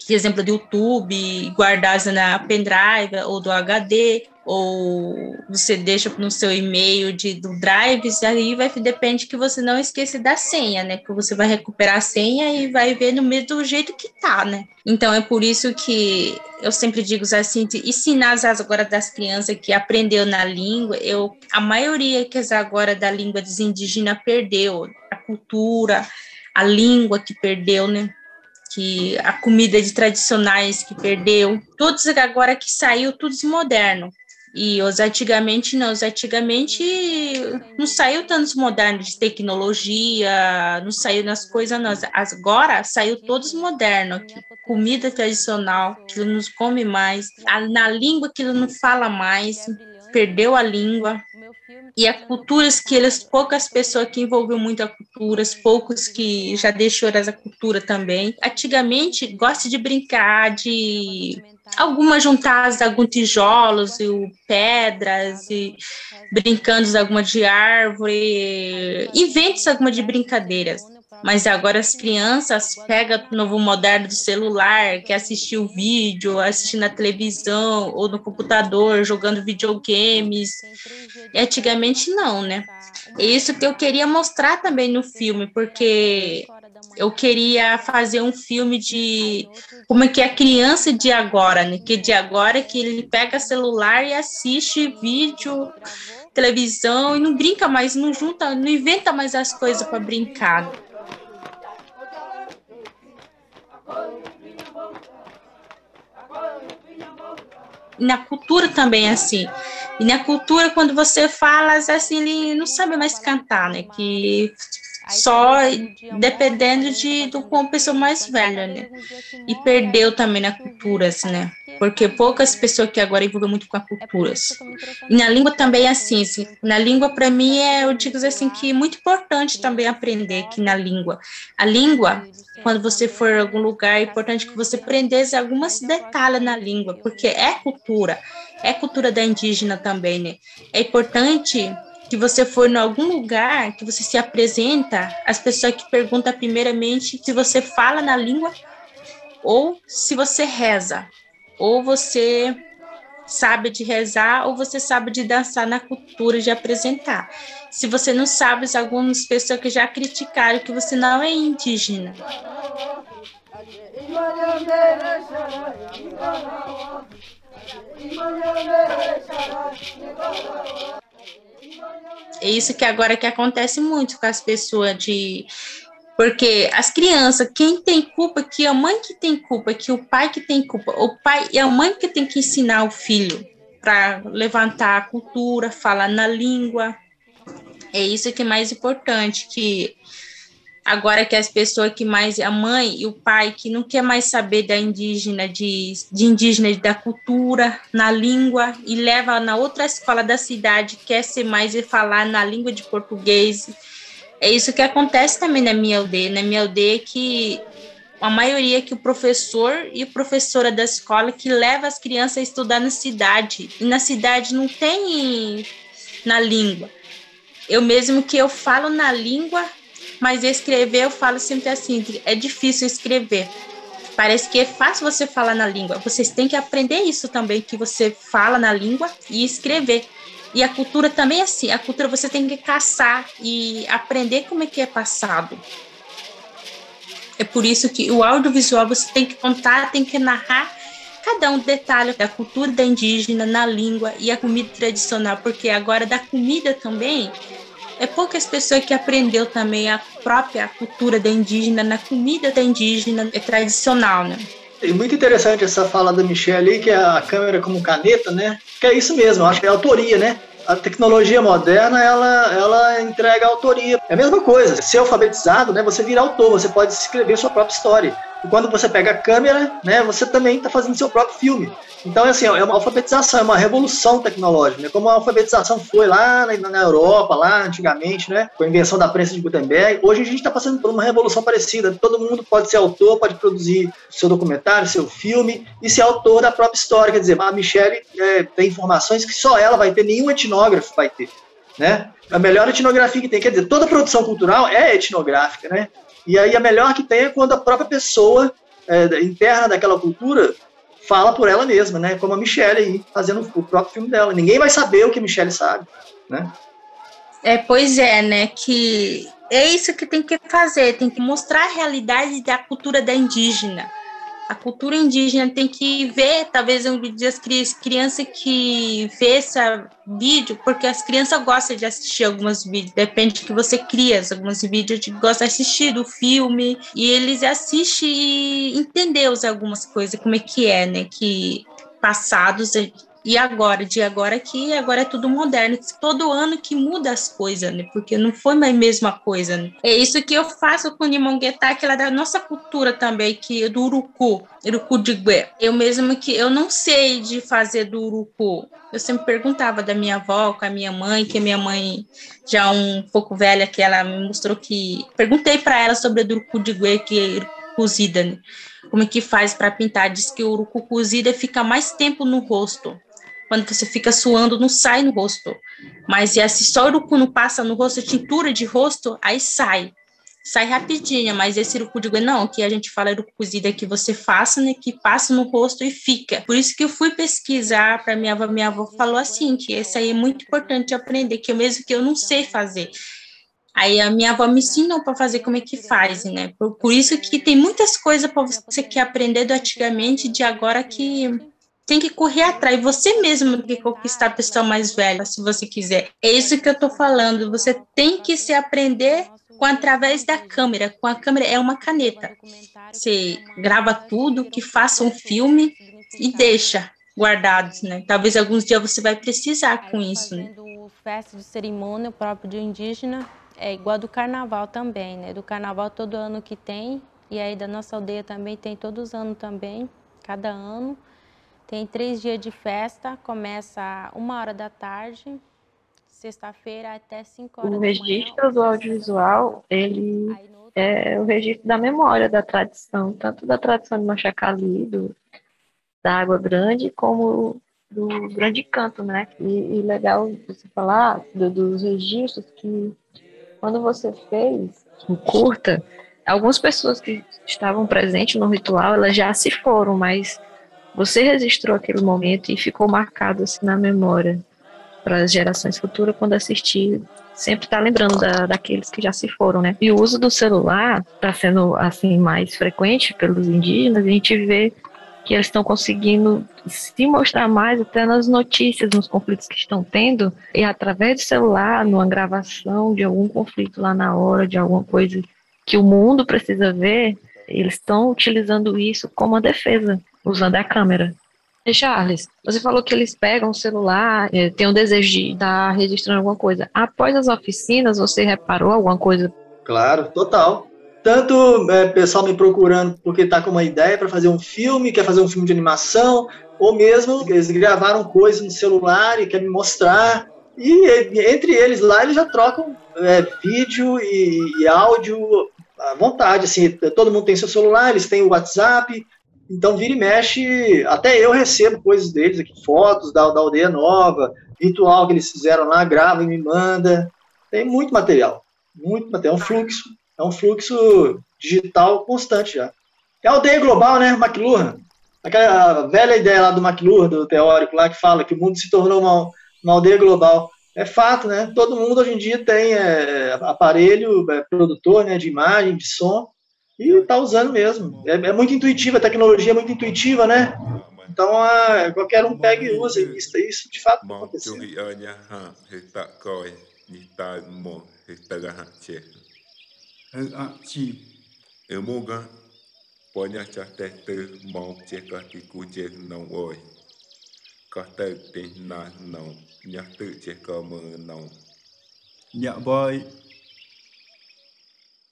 Exemplo do YouTube, guardar na pendrive ou do HD, ou você deixa no seu e-mail de, do Drive, aí vai depende que você não esqueça da senha, né? Que você vai recuperar a senha e vai ver no mesmo do jeito que tá, né? Então é por isso que eu sempre digo assim, de ensinar as agora das crianças que aprendeu na língua, eu a maioria que agora da língua dos indígenas perdeu a cultura, a língua que perdeu, né? que a comida de tradicionais que perdeu, todos agora que saiu, tudo moderno. E os antigamente não, os antigamente não saiu tantos modernos de tecnologia, não saiu nas coisas não. Agora saiu todos modernos aqui. Comida tradicional, que não come mais, na língua que não fala mais, perdeu a língua. E a culturas que eles, poucas pessoas que envolveu muito a culturas, poucos que já deixou essa cultura também. Antigamente gosta de brincar de algumas juntadas alguns tijolos e pedras e brincando alguma de árvore, inventos alguma de brincadeiras. Mas agora as crianças pegam o novo moderno do celular, que assistir o vídeo, assistir na televisão ou no computador, jogando videogames. E antigamente não, né? É isso que eu queria mostrar também no filme, porque eu queria fazer um filme de como é que é a criança de agora, né? Que de agora é que ele pega celular e assiste vídeo, televisão e não brinca mais, não junta, não inventa mais as coisas para brincar. Na cultura também é assim. E na cultura, quando você fala, assim, ele não sabe mais cantar, né? Que só dependendo de do com a pessoa mais velha, né? E perdeu também na cultura, assim, né? Porque poucas pessoas que agora envolvem muito com a cultura. E na língua também é assim, assim. Na língua, para mim, é, eu digo assim que é muito importante também aprender que na língua. A língua, quando você for em algum lugar, é importante que você aprendesse algumas detalhes na língua, porque é cultura. É cultura da indígena também, né? É importante que você for em algum lugar, que você se apresenta, as pessoas que perguntam primeiramente se você fala na língua ou se você reza, ou você sabe de rezar ou você sabe de dançar na cultura de apresentar. Se você não sabe, algumas pessoas que já criticaram que você não é indígena. É isso que agora que acontece muito com as pessoas de porque as crianças, quem tem culpa que a mãe que tem culpa, que o pai que tem culpa, o pai e a mãe que tem que ensinar o filho para levantar a cultura, falar na língua. É isso que é mais importante, que Agora que as pessoas que mais, a mãe e o pai, que não quer mais saber da indígena, de, de indígena, da cultura, na língua, e leva na outra escola da cidade, quer ser mais e falar na língua de português. É isso que acontece também na minha aldeia. Na minha aldeia que a maioria que o professor e professora da escola que leva as crianças a estudar na cidade. E na cidade não tem na língua. Eu mesmo que eu falo na língua, mas escrever eu falo sempre assim, é difícil escrever. Parece que é fácil você falar na língua. Vocês têm que aprender isso também, que você fala na língua e escrever. E a cultura também é assim. A cultura você tem que caçar e aprender como é que é passado. É por isso que o audiovisual você tem que contar, tem que narrar cada um detalhe da cultura da indígena na língua e a comida tradicional, porque agora da comida também é poucas pessoas que aprendeu também a própria cultura da indígena, na comida da indígena é tradicional, né? E muito interessante essa fala da Michelle aí, que é a câmera como caneta, né? Que é isso mesmo, acho que é autoria, né? A tecnologia moderna, ela, ela entrega autoria. É a mesma coisa, ser alfabetizado, né? Você vira autor, você pode escrever sua própria história. Quando você pega a câmera, né, você também está fazendo seu próprio filme. Então, assim, é uma alfabetização, é uma revolução tecnológica, né? Como a alfabetização foi lá na, na Europa, lá antigamente, né? Com a invenção da prensa de Gutenberg. Hoje a gente está passando por uma revolução parecida. Todo mundo pode ser autor, pode produzir seu documentário, seu filme e ser autor da própria história. Quer dizer, a Michelle é, tem informações que só ela vai ter, nenhum etnógrafo vai ter, né? A melhor etnografia que tem, quer dizer, toda produção cultural é etnográfica, né? E aí a melhor que tem é quando a própria pessoa é, interna daquela cultura fala por ela mesma, né? Como a Michelle aí, fazendo o próprio filme dela. Ninguém vai saber o que a Michelle sabe, né? É, pois é, né? Que é isso que tem que fazer, tem que mostrar a realidade da cultura da indígena a cultura indígena tem que ver, talvez um vídeo das crianças que vê esse vídeo, porque as crianças gostam de assistir alguns vídeos, depende que você cria, alguns vídeos de gosta de assistir do filme, e eles assistem e entendem algumas coisas, como é que é, né, que passados e agora, de agora que agora é tudo moderno. Todo ano que muda as coisas, né? Porque não foi mais a mesma coisa. Né? É isso que eu faço com o Nimonguetá, que é da nossa cultura também, que é do urucu, urucu de gué. Eu mesmo que eu não sei de fazer do urucu. Eu sempre perguntava da minha avó, com a minha mãe, que a minha mãe já um pouco velha, que ela me mostrou que perguntei para ela sobre o urucu de gué, que é cozida, né? Como é que faz para pintar? Diz que o urucu cozida fica mais tempo no rosto quando você fica suando, não sai no rosto. Mas e se só urucu não passa no rosto, tintura de rosto, aí sai. Sai rapidinho, mas esse urucu de não, que a gente fala urucu cozida que você faça, né, que passa no rosto e fica. Por isso que eu fui pesquisar para minha avó, minha avó falou assim, que esse aí é muito importante aprender, que mesmo que eu não sei fazer. Aí a minha avó me ensinou para fazer como é que faz, né? Por, por isso que tem muitas coisas para você que aprender do antigamente de agora que tem que correr atrás, você mesmo tem que conquistar a pessoa mais velha, se você quiser. É isso que eu estou falando, você tem que se aprender com através da câmera. Com a câmera é uma caneta. Você grava tudo, que faça um filme e deixa guardados, né? Talvez alguns dias você vai precisar com isso, né? Festa de cerimônia próprio de indígena é igual do carnaval também, né? Do carnaval todo ano que tem e aí da nossa aldeia também tem todos os anos também, cada ano. Tem três dias de festa, começa uma hora da tarde, sexta-feira até cinco horas O registro do audiovisual, ele é o registro da memória da tradição, tanto da tradição de Machacali, do, da Água Grande, como do Grande Canto, né? E, e legal você falar do, dos registros que quando você fez curta, algumas pessoas que estavam presentes no ritual, elas já se foram, mas você registrou aquele momento e ficou marcado assim na memória para as gerações futuras quando assistir sempre tá lembrando da, daqueles que já se foram, né? E o uso do celular está sendo assim mais frequente pelos indígenas. A gente vê que eles estão conseguindo se mostrar mais até nas notícias, nos conflitos que estão tendo, e através do celular, numa gravação de algum conflito lá na hora, de alguma coisa que o mundo precisa ver, eles estão utilizando isso como uma defesa usando a câmera. E Charles, você falou que eles pegam o celular, é, tem o desejo de estar registrando alguma coisa. Após as oficinas, você reparou alguma coisa? Claro, total. Tanto é, pessoal me procurando porque está com uma ideia para fazer um filme, quer fazer um filme de animação, ou mesmo eles gravaram coisas no celular e quer me mostrar. E entre eles lá, eles já trocam é, vídeo e, e áudio à vontade. Assim, todo mundo tem seu celular, eles têm o WhatsApp, então, vira e mexe, até eu recebo coisas deles aqui, fotos da, da aldeia nova, ritual que eles fizeram lá, grava e me manda. Tem muito material, muito material. É um fluxo, é um fluxo digital constante já. É a aldeia global, né, McLuhan? Aquela velha ideia lá do McLuhan, do teórico lá, que fala que o mundo se tornou uma, uma aldeia global. É fato, né? Todo mundo hoje em dia tem é, aparelho, é, produtor né, de imagem, de som, e está usando mesmo. É, é, muito intuitiva, a tecnologia é muito intuitiva, né? Então, a, qualquer um pega e usa isso. Isso, de fato, está acontecendo. Oi. Na boy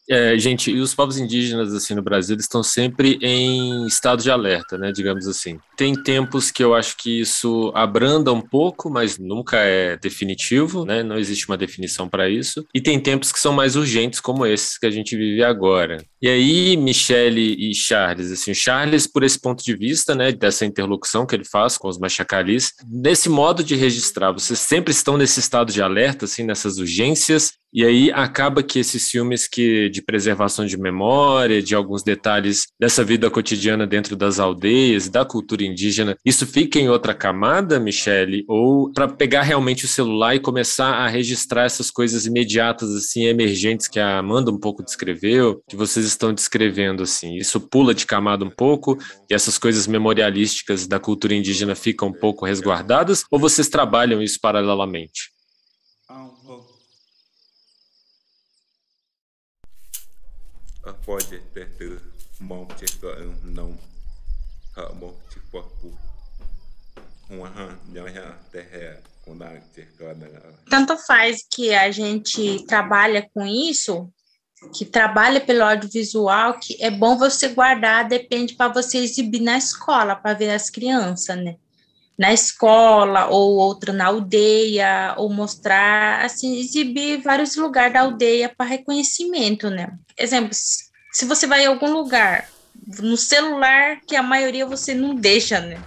É, gente, e os povos indígenas assim no Brasil eles estão sempre em estado de alerta, né, digamos assim. Tem tempos que eu acho que isso abranda um pouco, mas nunca é definitivo, né? Não existe uma definição para isso. E tem tempos que são mais urgentes, como esses que a gente vive agora. E aí, Michele e Charles, assim, Charles por esse ponto de vista, né, dessa interlocução que ele faz com os machacalis, nesse modo de registrar, vocês sempre estão nesse estado de alerta, assim, nessas urgências e aí acaba que esses filmes que de preservação de memória, de alguns detalhes dessa vida cotidiana dentro das aldeias, da cultura indígena, isso fica em outra camada, Michele? Ou para pegar realmente o celular e começar a registrar essas coisas imediatas, assim, emergentes que a Amanda um pouco descreveu, que vocês estão descrevendo, assim, isso pula de camada um pouco e essas coisas memorialísticas da cultura indígena ficam um pouco resguardadas? Ou vocês trabalham isso paralelamente? Qua pu uma nhớ nhớ ter Tanto faz que a gente trabalha com isso, que trabalha pelo audiovisual, que é bom você guardar, depende para você exibir na escola, para ver as crianças, né? Na escola, ou outra na aldeia, ou mostrar, assim, exibir vários lugares da aldeia para reconhecimento, né? Exemplo, se você vai em algum lugar, no celular, que a maioria você não deixa, né?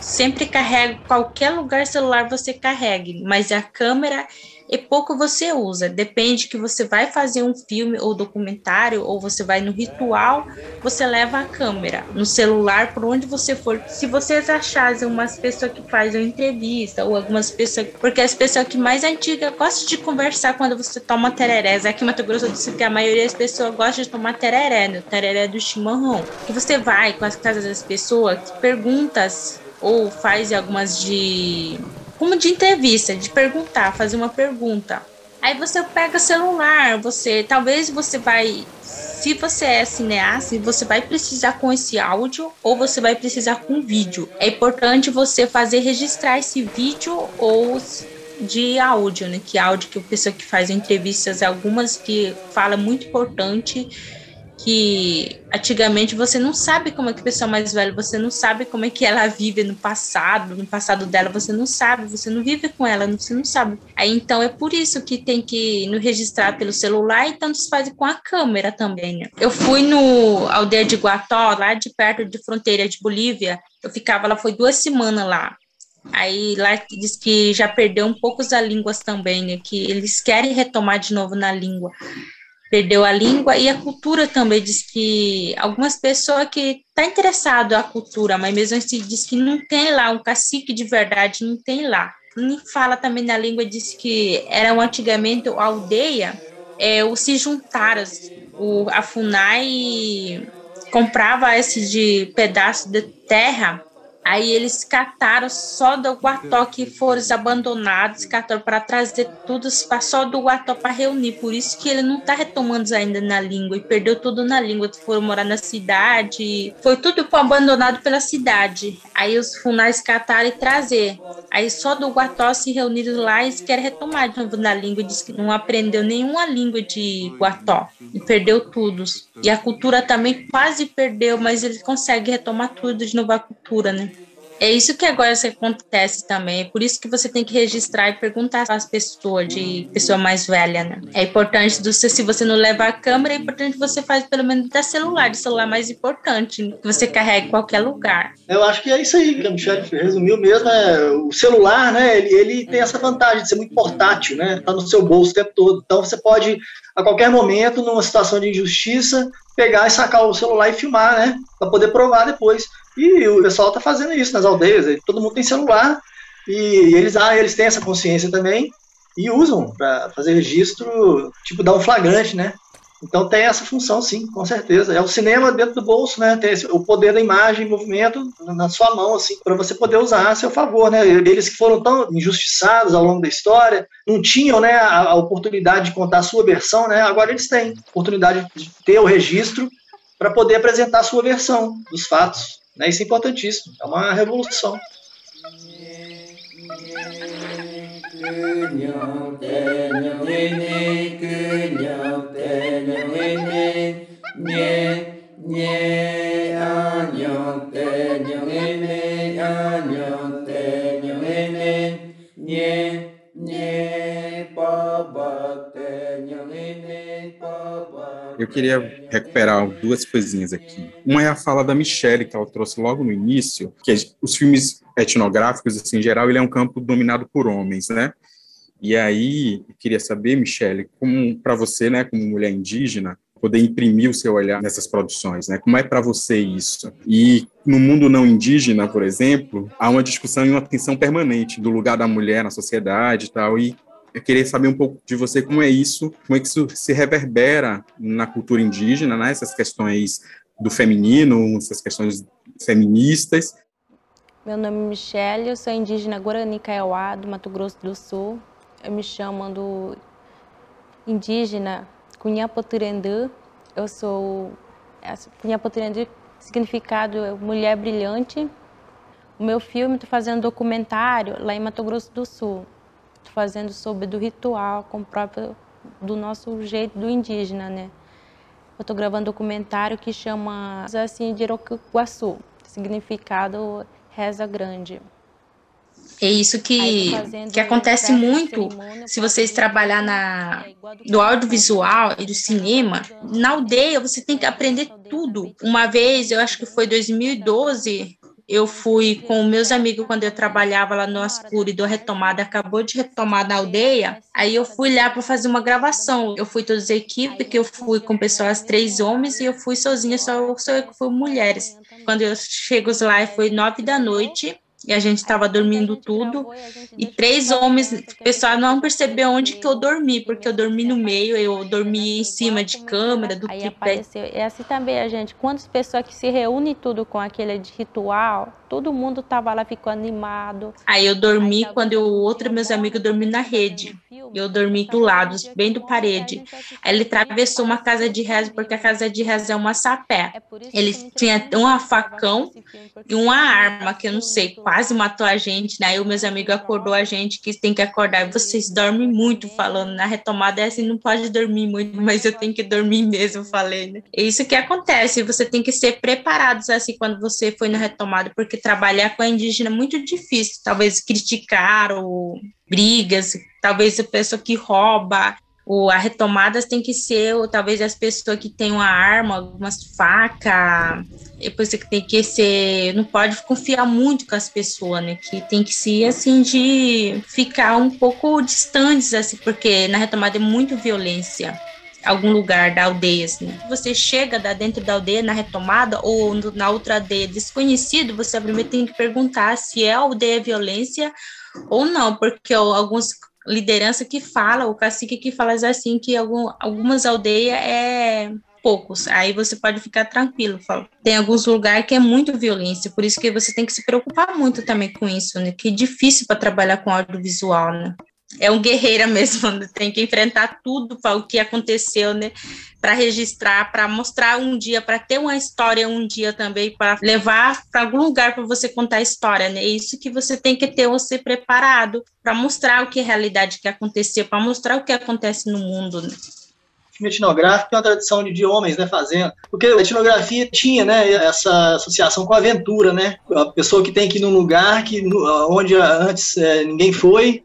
Sempre carrega, qualquer lugar celular você carregue, mas a câmera e pouco você usa. Depende que você vai fazer um filme ou documentário ou você vai no ritual, você leva a câmera no celular por onde você for. Se vocês acharem umas pessoas que fazem entrevista ou algumas pessoas, porque as pessoas que mais antigas gostam de conversar quando você toma tereré. Aqui em Mato Grosso disse que a maioria das pessoas gosta de tomar tereré, né? tereré do chimarrão. Que você vai com as casas das pessoas, perguntas ou faz algumas de como de entrevista, de perguntar, fazer uma pergunta. Aí você pega celular, você talvez você vai, se você é cineasta, você vai precisar com esse áudio ou você vai precisar com vídeo. É importante você fazer registrar esse vídeo ou de áudio, né? Que áudio que a pessoa que faz entrevistas, algumas que fala muito importante que antigamente você não sabe como é que a pessoa mais velha, você não sabe como é que ela vive no passado, no passado dela, você não sabe, você não vive com ela, você não sabe. Aí então é por isso que tem que no registrar pelo celular e tanto faz com a câmera também. Né? Eu fui no aldeia de Guató, lá de perto de fronteira de Bolívia, eu ficava lá, foi duas semanas lá. Aí lá diz que já perdeu um pouco as línguas também, né? Que eles querem retomar de novo na língua perdeu a língua e a cultura também diz que algumas pessoas que tá interessado a cultura, mas mesmo assim diz que não tem lá um cacique de verdade, não tem lá. Nem fala também na língua diz que era antigamente a aldeia, é, o se juntaram, o a Funai comprava esse de pedaço de terra Aí eles cataram só do Guató que foram abandonados, cataram para trazer tudo só do Guató para reunir. Por isso que ele não está retomando ainda na língua e perdeu tudo na língua. Foram morar na cidade, foi tudo abandonado pela cidade. Aí os funais cataram e trazer. Aí só do Guató se reuniram lá e querem retomar de novo na língua. Diz que não aprendeu nenhuma língua de Guató e perdeu tudo. E a cultura também quase perdeu, mas eles conseguem retomar tudo de novo a cultura, né? É isso que agora acontece também. É por isso que você tem que registrar e perguntar às pessoas, de pessoa mais velha, né? É importante, do, se você não levar a câmera, é importante você fazer pelo menos da celular, de celular mais importante, que você carregue em qualquer lugar. Eu acho que é isso aí que a Michelle resumiu mesmo. É, o celular, né, ele, ele tem essa vantagem de ser muito portátil, né? Tá no seu bolso o tempo todo. Então você pode, a qualquer momento, numa situação de injustiça, pegar e sacar o celular e filmar, né? Para poder provar depois. E o pessoal está fazendo isso nas aldeias, todo mundo tem celular e eles, ah, eles têm essa consciência também e usam para fazer registro, tipo, dar um flagrante, né? Então tem essa função, sim, com certeza. É o cinema dentro do bolso, né? Tem esse, o poder da imagem, movimento na sua mão, assim, para você poder usar a seu favor, né? Eles que foram tão injustiçados ao longo da história, não tinham, né, a, a oportunidade de contar a sua versão, né? Agora eles têm oportunidade de ter o registro para poder apresentar a sua versão dos fatos. Né? Isso é importantíssimo, é uma revolução. Queria recuperar duas coisinhas aqui. Uma é a fala da Michelle, que ela trouxe logo no início, que os filmes etnográficos, assim, em geral, ele é um campo dominado por homens, né? E aí, queria saber, Michelle, como para você, né, como mulher indígena, poder imprimir o seu olhar nessas produções, né? Como é para você isso? E no mundo não indígena, por exemplo, há uma discussão e uma tensão permanente do lugar da mulher na sociedade e tal, e eu queria saber um pouco de você como é isso, como é que isso se reverbera na cultura indígena, né? Essas questões do feminino, essas questões feministas. Meu nome é Michelle, eu sou indígena Guarani Kaiowá, do Mato Grosso do Sul. Eu me chamo do indígena Cunhapoturendã. Eu sou Cunhapoturendã significado é mulher brilhante. O meu filme, estou fazendo documentário lá em Mato Grosso do Sul fazendo sobre do ritual, com o próprio do nosso jeito do indígena, né? Eu estou gravando um documentário que chama assim de Iroquaçu, significado reza grande. É isso que, que acontece muito se vocês trabalhar na, do audiovisual e do cinema. Na aldeia, você tem que aprender tudo. Uma vez, eu acho que foi 2012, eu fui com meus amigos quando eu trabalhava lá no Ascuri do Retomada, acabou de retomar na aldeia. Aí eu fui lá para fazer uma gravação. Eu fui todas as equipes, que eu fui com pessoas, três homens, e eu fui sozinha, só, só eu que fui mulheres. Quando eu chego lá, foi nove da noite e a gente estava dormindo tudo. E três homens, o pessoal não percebeu onde que eu dormi, porque eu dormi no meio, eu dormi em cima de câmera, do Aí apareceu. É assim também a gente, quantas pessoas que se reúnem tudo com aquele ritual, todo mundo tava lá, ficou animado. Aí eu dormi quando eu, outro meus amigos dormi na rede. Eu dormi do lado, bem do parede. Aí ele atravessou uma casa de reza, porque a casa de reza é uma sapé. Ele tinha um facão e uma arma, que eu não sei, quase matou a gente, né? Aí os meus amigos acordou a gente, que tem que acordar. Vocês dormem muito, falando. Na retomada é assim, não pode dormir muito, mas eu tenho que dormir mesmo, falei, né? É isso que acontece, você tem que ser preparados, assim, quando você foi na retomada, porque trabalhar com a indígena é muito difícil, talvez criticar ou brigas, talvez a pessoa que rouba, ou a retomadas tem que ser, ou talvez as pessoas que têm uma arma, algumas facas, depois tem que ser, não pode confiar muito com as pessoas, né? Que tem que ser assim de ficar um pouco distantes, assim, porque na retomada é muito violência algum lugar da aldeia, assim. Você chega da dentro da aldeia na retomada ou na outra aldeia desconhecido, você primeiro tem que perguntar se é aldeia violência ou não, porque alguns liderança que fala, o cacique que fala assim que algum, algumas aldeias é poucos, aí você pode ficar tranquilo. Fala. Tem alguns lugares que é muito violência, por isso que você tem que se preocupar muito também com isso, né? Que é difícil para trabalhar com audiovisual, né? é um guerreira mesmo, né? tem que enfrentar tudo para o que aconteceu, né? Para registrar, para mostrar um dia, para ter uma história um dia também, para levar para algum lugar para você contar a história, né? É isso que você tem que ter você preparado para mostrar o que é realidade que aconteceu, para mostrar o que acontece no mundo. Né? filme etnográfico tem uma tradição de, de homens, né, fazendo. Porque a etnografia tinha, né, essa associação com a aventura, né? A pessoa que tem que ir num lugar que, onde antes é, ninguém foi,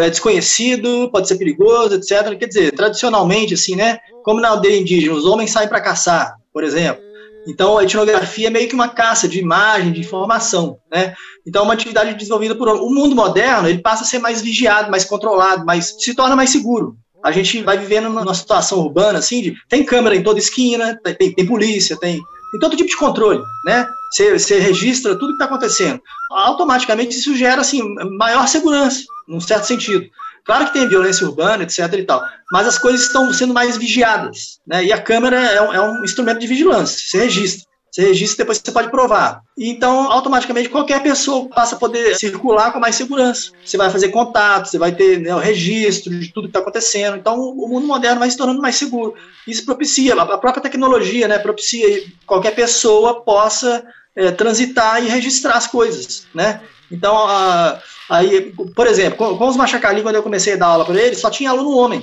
é desconhecido, pode ser perigoso, etc. Quer dizer, tradicionalmente, assim, né? Como na aldeia indígena, os homens saem para caçar, por exemplo. Então, a etnografia é meio que uma caça de imagem, de informação, né? Então, é uma atividade desenvolvida por homens. O mundo moderno, ele passa a ser mais vigiado, mais controlado, mais, se torna mais seguro. A gente vai vivendo numa situação urbana, assim, de, tem câmera em toda esquina, tem, tem polícia, tem tem todo tipo de controle, né? Você, você registra tudo que está acontecendo. Automaticamente isso gera assim maior segurança, num certo sentido. Claro que tem violência urbana, etc. e tal, mas as coisas estão sendo mais vigiadas, né? E a câmera é um, é um instrumento de vigilância. Você registra. Você registra e depois você pode provar. Então, automaticamente, qualquer pessoa passa a poder circular com mais segurança. Você vai fazer contato, você vai ter né, o registro de tudo que está acontecendo. Então, o mundo moderno vai se tornando mais seguro. Isso propicia, a própria tecnologia né, propicia que qualquer pessoa possa é, transitar e registrar as coisas. Né? Então, a, aí, por exemplo, com, com os Machacali, quando eu comecei a dar aula para eles, só tinha aluno homem.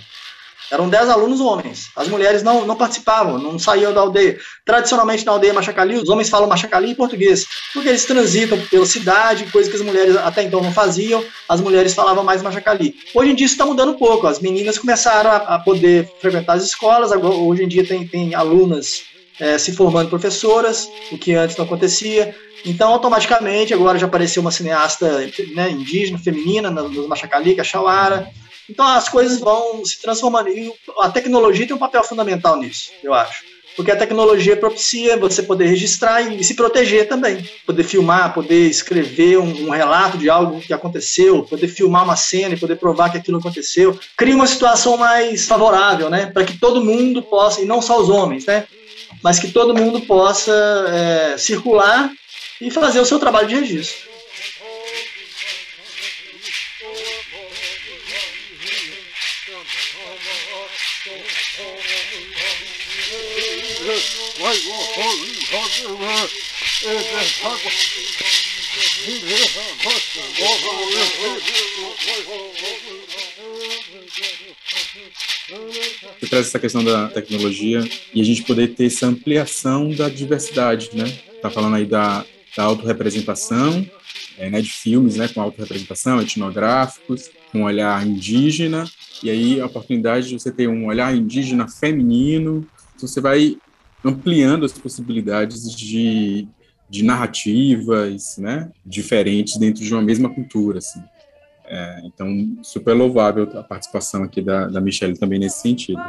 Eram 10 alunos homens. As mulheres não, não participavam, não saíam da aldeia. Tradicionalmente, na aldeia Machacali, os homens falam Machacali e português, porque eles transitam pela cidade, coisa que as mulheres até então não faziam, as mulheres falavam mais Machacali. Hoje em dia isso está mudando um pouco, as meninas começaram a, a, poder frequentar as escolas, agora, hoje em dia tem, tem alunas é, se formando professoras, o que antes não acontecia. Então, automaticamente, agora já apareceu uma cineasta né, indígena, feminina, nos Machacali, que é a. Então, as coisas vão se transformando. E a tecnologia tem um papel fundamental nisso, eu acho. Porque a tecnologia propicia você poder registrar e, se proteger também. Poder filmar, poder escrever um, um, relato de algo que aconteceu, poder filmar uma cena e poder provar que aquilo aconteceu. Cria uma situação mais favorável, né? Para que todo mundo possa, e não só os homens, né? Mas que todo mundo possa é, circular e fazer o seu trabalho de registro. Você traz essa questão da tecnologia e a gente poder ter essa ampliação da diversidade, né? Tá falando aí da, da autorrepresentação, é, né, de filmes, né, com autorrepresentação, etnográficos, um olhar indígena, e aí a oportunidade de você ter um olhar indígena feminino, então você vai ampliando as possibilidades de, de narrativas, né, diferentes dentro de uma mesma cultura, assim. É, então, super louvável a participação aqui da, da Michelle também nesse sentido.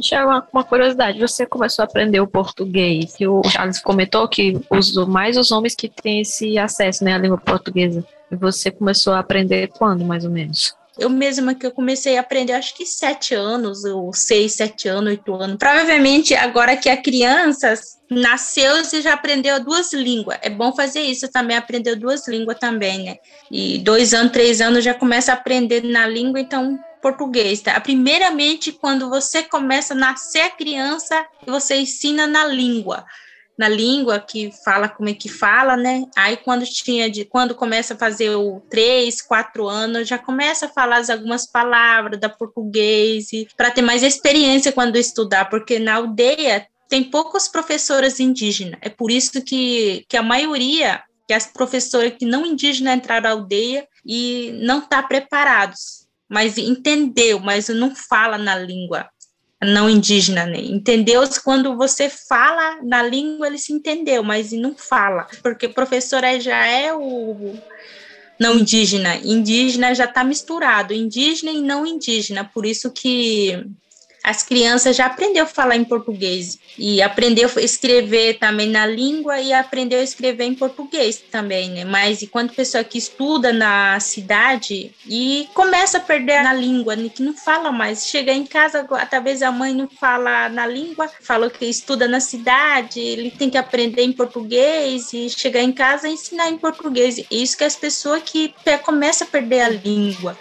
Deixa uma, uma curiosidade, você começou a aprender o português, e o Charles comentou que os, mais os homens que têm esse acesso né, à língua portuguesa. E você começou a aprender quando, mais ou menos? Eu mesma que eu comecei a aprender, acho que sete anos, ou seis, sete anos, oito anos. Provavelmente, agora que a criança nasceu, você já aprendeu duas línguas. É bom fazer isso também, aprender duas línguas também, né? E dois anos, três anos já começa a aprender na língua, então português, tá? Primeiramente, quando você começa a nascer a criança, você ensina na língua, na língua que fala como é que fala, né? Aí quando tinha de quando começa a fazer o três, quatro anos, já começa a falar algumas palavras da português para ter mais experiência quando estudar, porque na aldeia tem poucas professoras indígenas. É por isso que, que a maioria, que as professoras que não indígenas entraram na aldeia e não tá preparados mas entendeu, mas não fala na língua não indígena, né? Entendeu? Quando você fala na língua, ele se entendeu, mas não fala, porque professor já é o não indígena, indígena já está misturado, indígena e não indígena, por isso que as crianças já aprendeu a falar em português e aprendeu a escrever também na língua e aprendeu a escrever em português também, né? Mas e quando a pessoa que estuda na cidade e começa a perder na língua, né? que não fala mais, chega em casa, talvez a mãe não fala na língua, falou que estuda na cidade, ele tem que aprender em português e chegar em casa e ensinar em português. Isso que as pessoas que começam a perder a língua.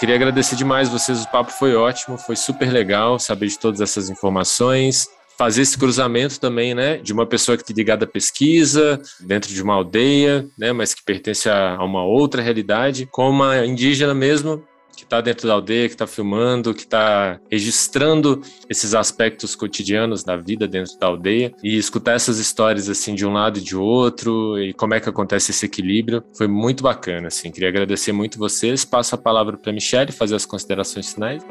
Queria agradecer demais vocês, o papo foi ótimo, foi super legal saber de todas essas informações. Fazer esse cruzamento também, né, de uma pessoa que está ligada à pesquisa, dentro de uma aldeia, né, mas que pertence a, a uma outra realidade, com uma indígena mesmo, que está dentro da aldeia, que está filmando, que está registrando esses aspectos cotidianos da vida dentro da aldeia e escutar essas histórias assim de um lado e de outro e como é que acontece esse equilíbrio foi muito bacana assim. Queria agradecer muito vocês. Passo a palavra para Michelle fazer as considerações finais.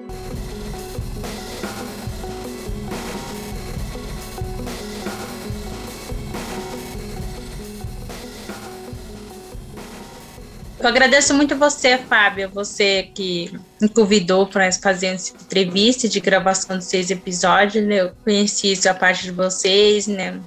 Eu agradeço muito você, Fábio, você que me convidou para fazer essa entrevista de gravação de seis episódios. Né? Eu conheci a parte de vocês, né?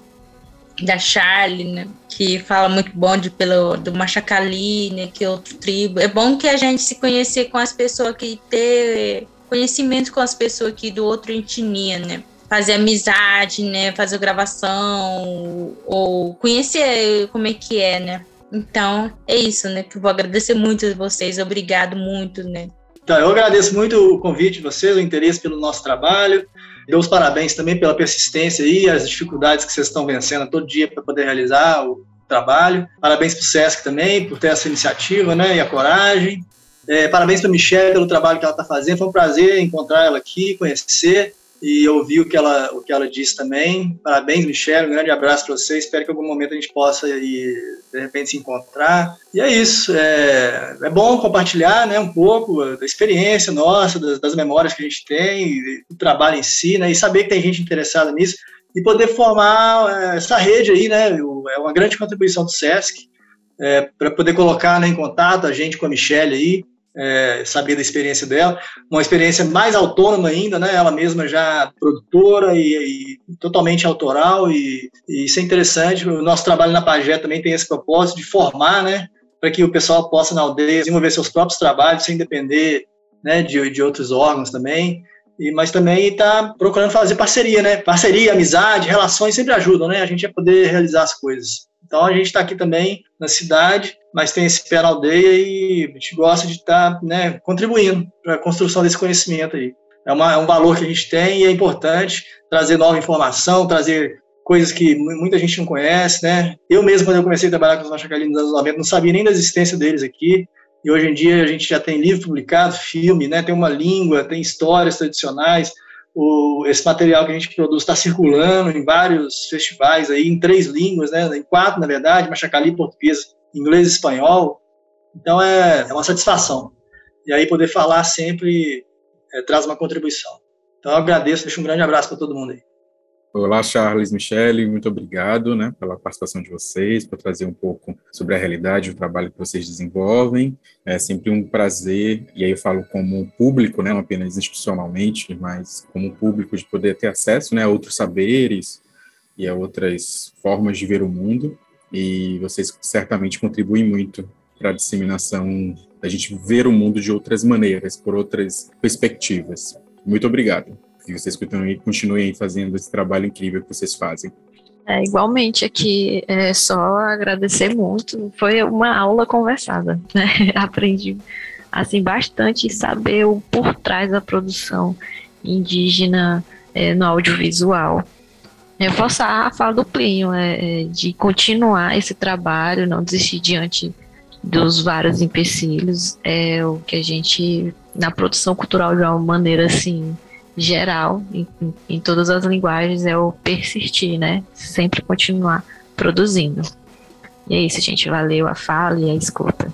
Da Charlie, né? Que fala muito bom de, pelo, do Machacali, né? Que é outro tribo. É bom que a gente se conhecer com as pessoas que ter conhecimento com as pessoas aqui do outro etnia, né? Fazer amizade, né? Fazer gravação, ou conhecer como é que é, né? Então, é isso, né? Eu vou agradecer muito a vocês, obrigado muito, né? Então, eu agradeço muito o convite de vocês, o interesse pelo nosso trabalho. Dou os parabéns também pela persistência e as dificuldades que vocês estão vencendo todo dia para poder realizar o trabalho. Parabéns para o SESC também por ter essa iniciativa né, e a coragem. É, parabéns para a Michelle pelo trabalho que ela está fazendo. Foi um prazer encontrar ela aqui, conhecer e ouvir o que ela, o que ela disse também. Parabéns, Michelle, um grande abraço para você. Espero que em algum momento a gente possa ir, de repente se encontrar. E é isso. É, é bom compartilhar né, um pouco da experiência nossa, das, das memórias que a gente tem, do trabalho em si, né, e saber que tem gente interessada nisso e poder formar é, essa rede aí, né? É uma grande contribuição do SESC. É, para poder colocar né, em contato a gente com a Michelle aí, é, saber da experiência dela, uma experiência mais autônoma ainda, né? Ela mesma já produtora e, e totalmente autoral e, e, isso é interessante. O nosso trabalho na Pagé também tem esse propósito de formar, né? Para que o pessoal possa na aldeia desenvolver seus próprios trabalhos sem depender, né? De, de outros órgãos também. E, mas também está procurando fazer parceria, né? Parceria, amizade, relações sempre ajudam, né? A gente a poder realizar as coisas. Então a gente está aqui também na cidade, mas tem esse pé na aldeia e a gente gosta de estar tá, né, contribuindo para a construção desse conhecimento aí. É, uma, é um valor que a gente tem e é importante trazer nova informação, trazer coisas que muita gente não conhece, né? Eu mesmo, quando eu comecei a trabalhar com os machacalinos nos anos 90, não sabia nem da existência deles aqui. E hoje em dia a gente já tem livro publicado, filme, né? Tem uma língua, tem histórias tradicionais, o, esse material que a gente produz está circulando em vários festivais aí, em três línguas, né, em quatro, na verdade, machacali, português, inglês e espanhol. Então é, é uma satisfação. E aí poder falar sempre é, traz uma contribuição. Então eu agradeço, deixo um grande abraço para todo mundo aí. Olá, Charles, Michele, muito obrigado né, pela participação de vocês, por trazer um pouco sobre a realidade, o trabalho que vocês desenvolvem. É sempre um prazer, e aí eu falo como público, né, não apenas institucionalmente, mas como público, de poder ter acesso né, a outros saberes e a outras formas de ver o mundo. E vocês certamente contribuem muito para a disseminação, da gente ver o mundo de outras maneiras, por outras perspectivas. Muito obrigado que vocês continuem fazendo esse trabalho incrível que vocês fazem. É, igualmente aqui, é só agradecer muito. Foi uma aula conversada, né? Aprendi assim bastante saber o por trás da produção indígena é, no audiovisual. Reforçar a fala do Plínio, é, é, de continuar esse trabalho, não desistir diante dos vários empecilhos, é o que a gente, na produção cultural de uma maneira assim, geral, em, em todas as linguagens, é o persistir, né? Sempre continuar produzindo. E é isso, gente. Valeu a fala e a escuta.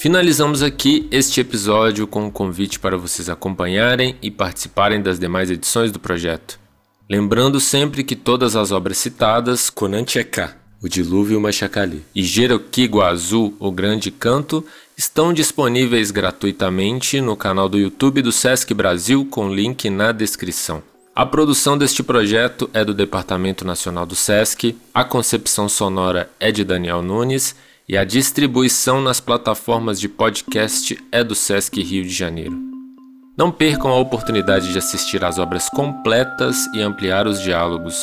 Finalizamos aqui este episódio com um convite para vocês acompanharem e participarem das demais edições do projeto. Lembrando sempre que todas as obras citadas, Conancheká, O Dilúvio Machacali, e Jeroqui Guazu, O Grande Canto, estão disponíveis gratuitamente no canal do YouTube do Sesc Brasil com link na descrição. A produção deste projeto é do Departamento Nacional do Sesc, a concepção sonora é de Daniel Nunes e a distribuição nas plataformas de podcast é do Sesc Rio de Janeiro. Não percam a oportunidade de assistir às obras completas e ampliar os diálogos.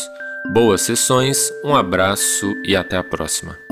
Boas sessões, um abraço e até a próxima.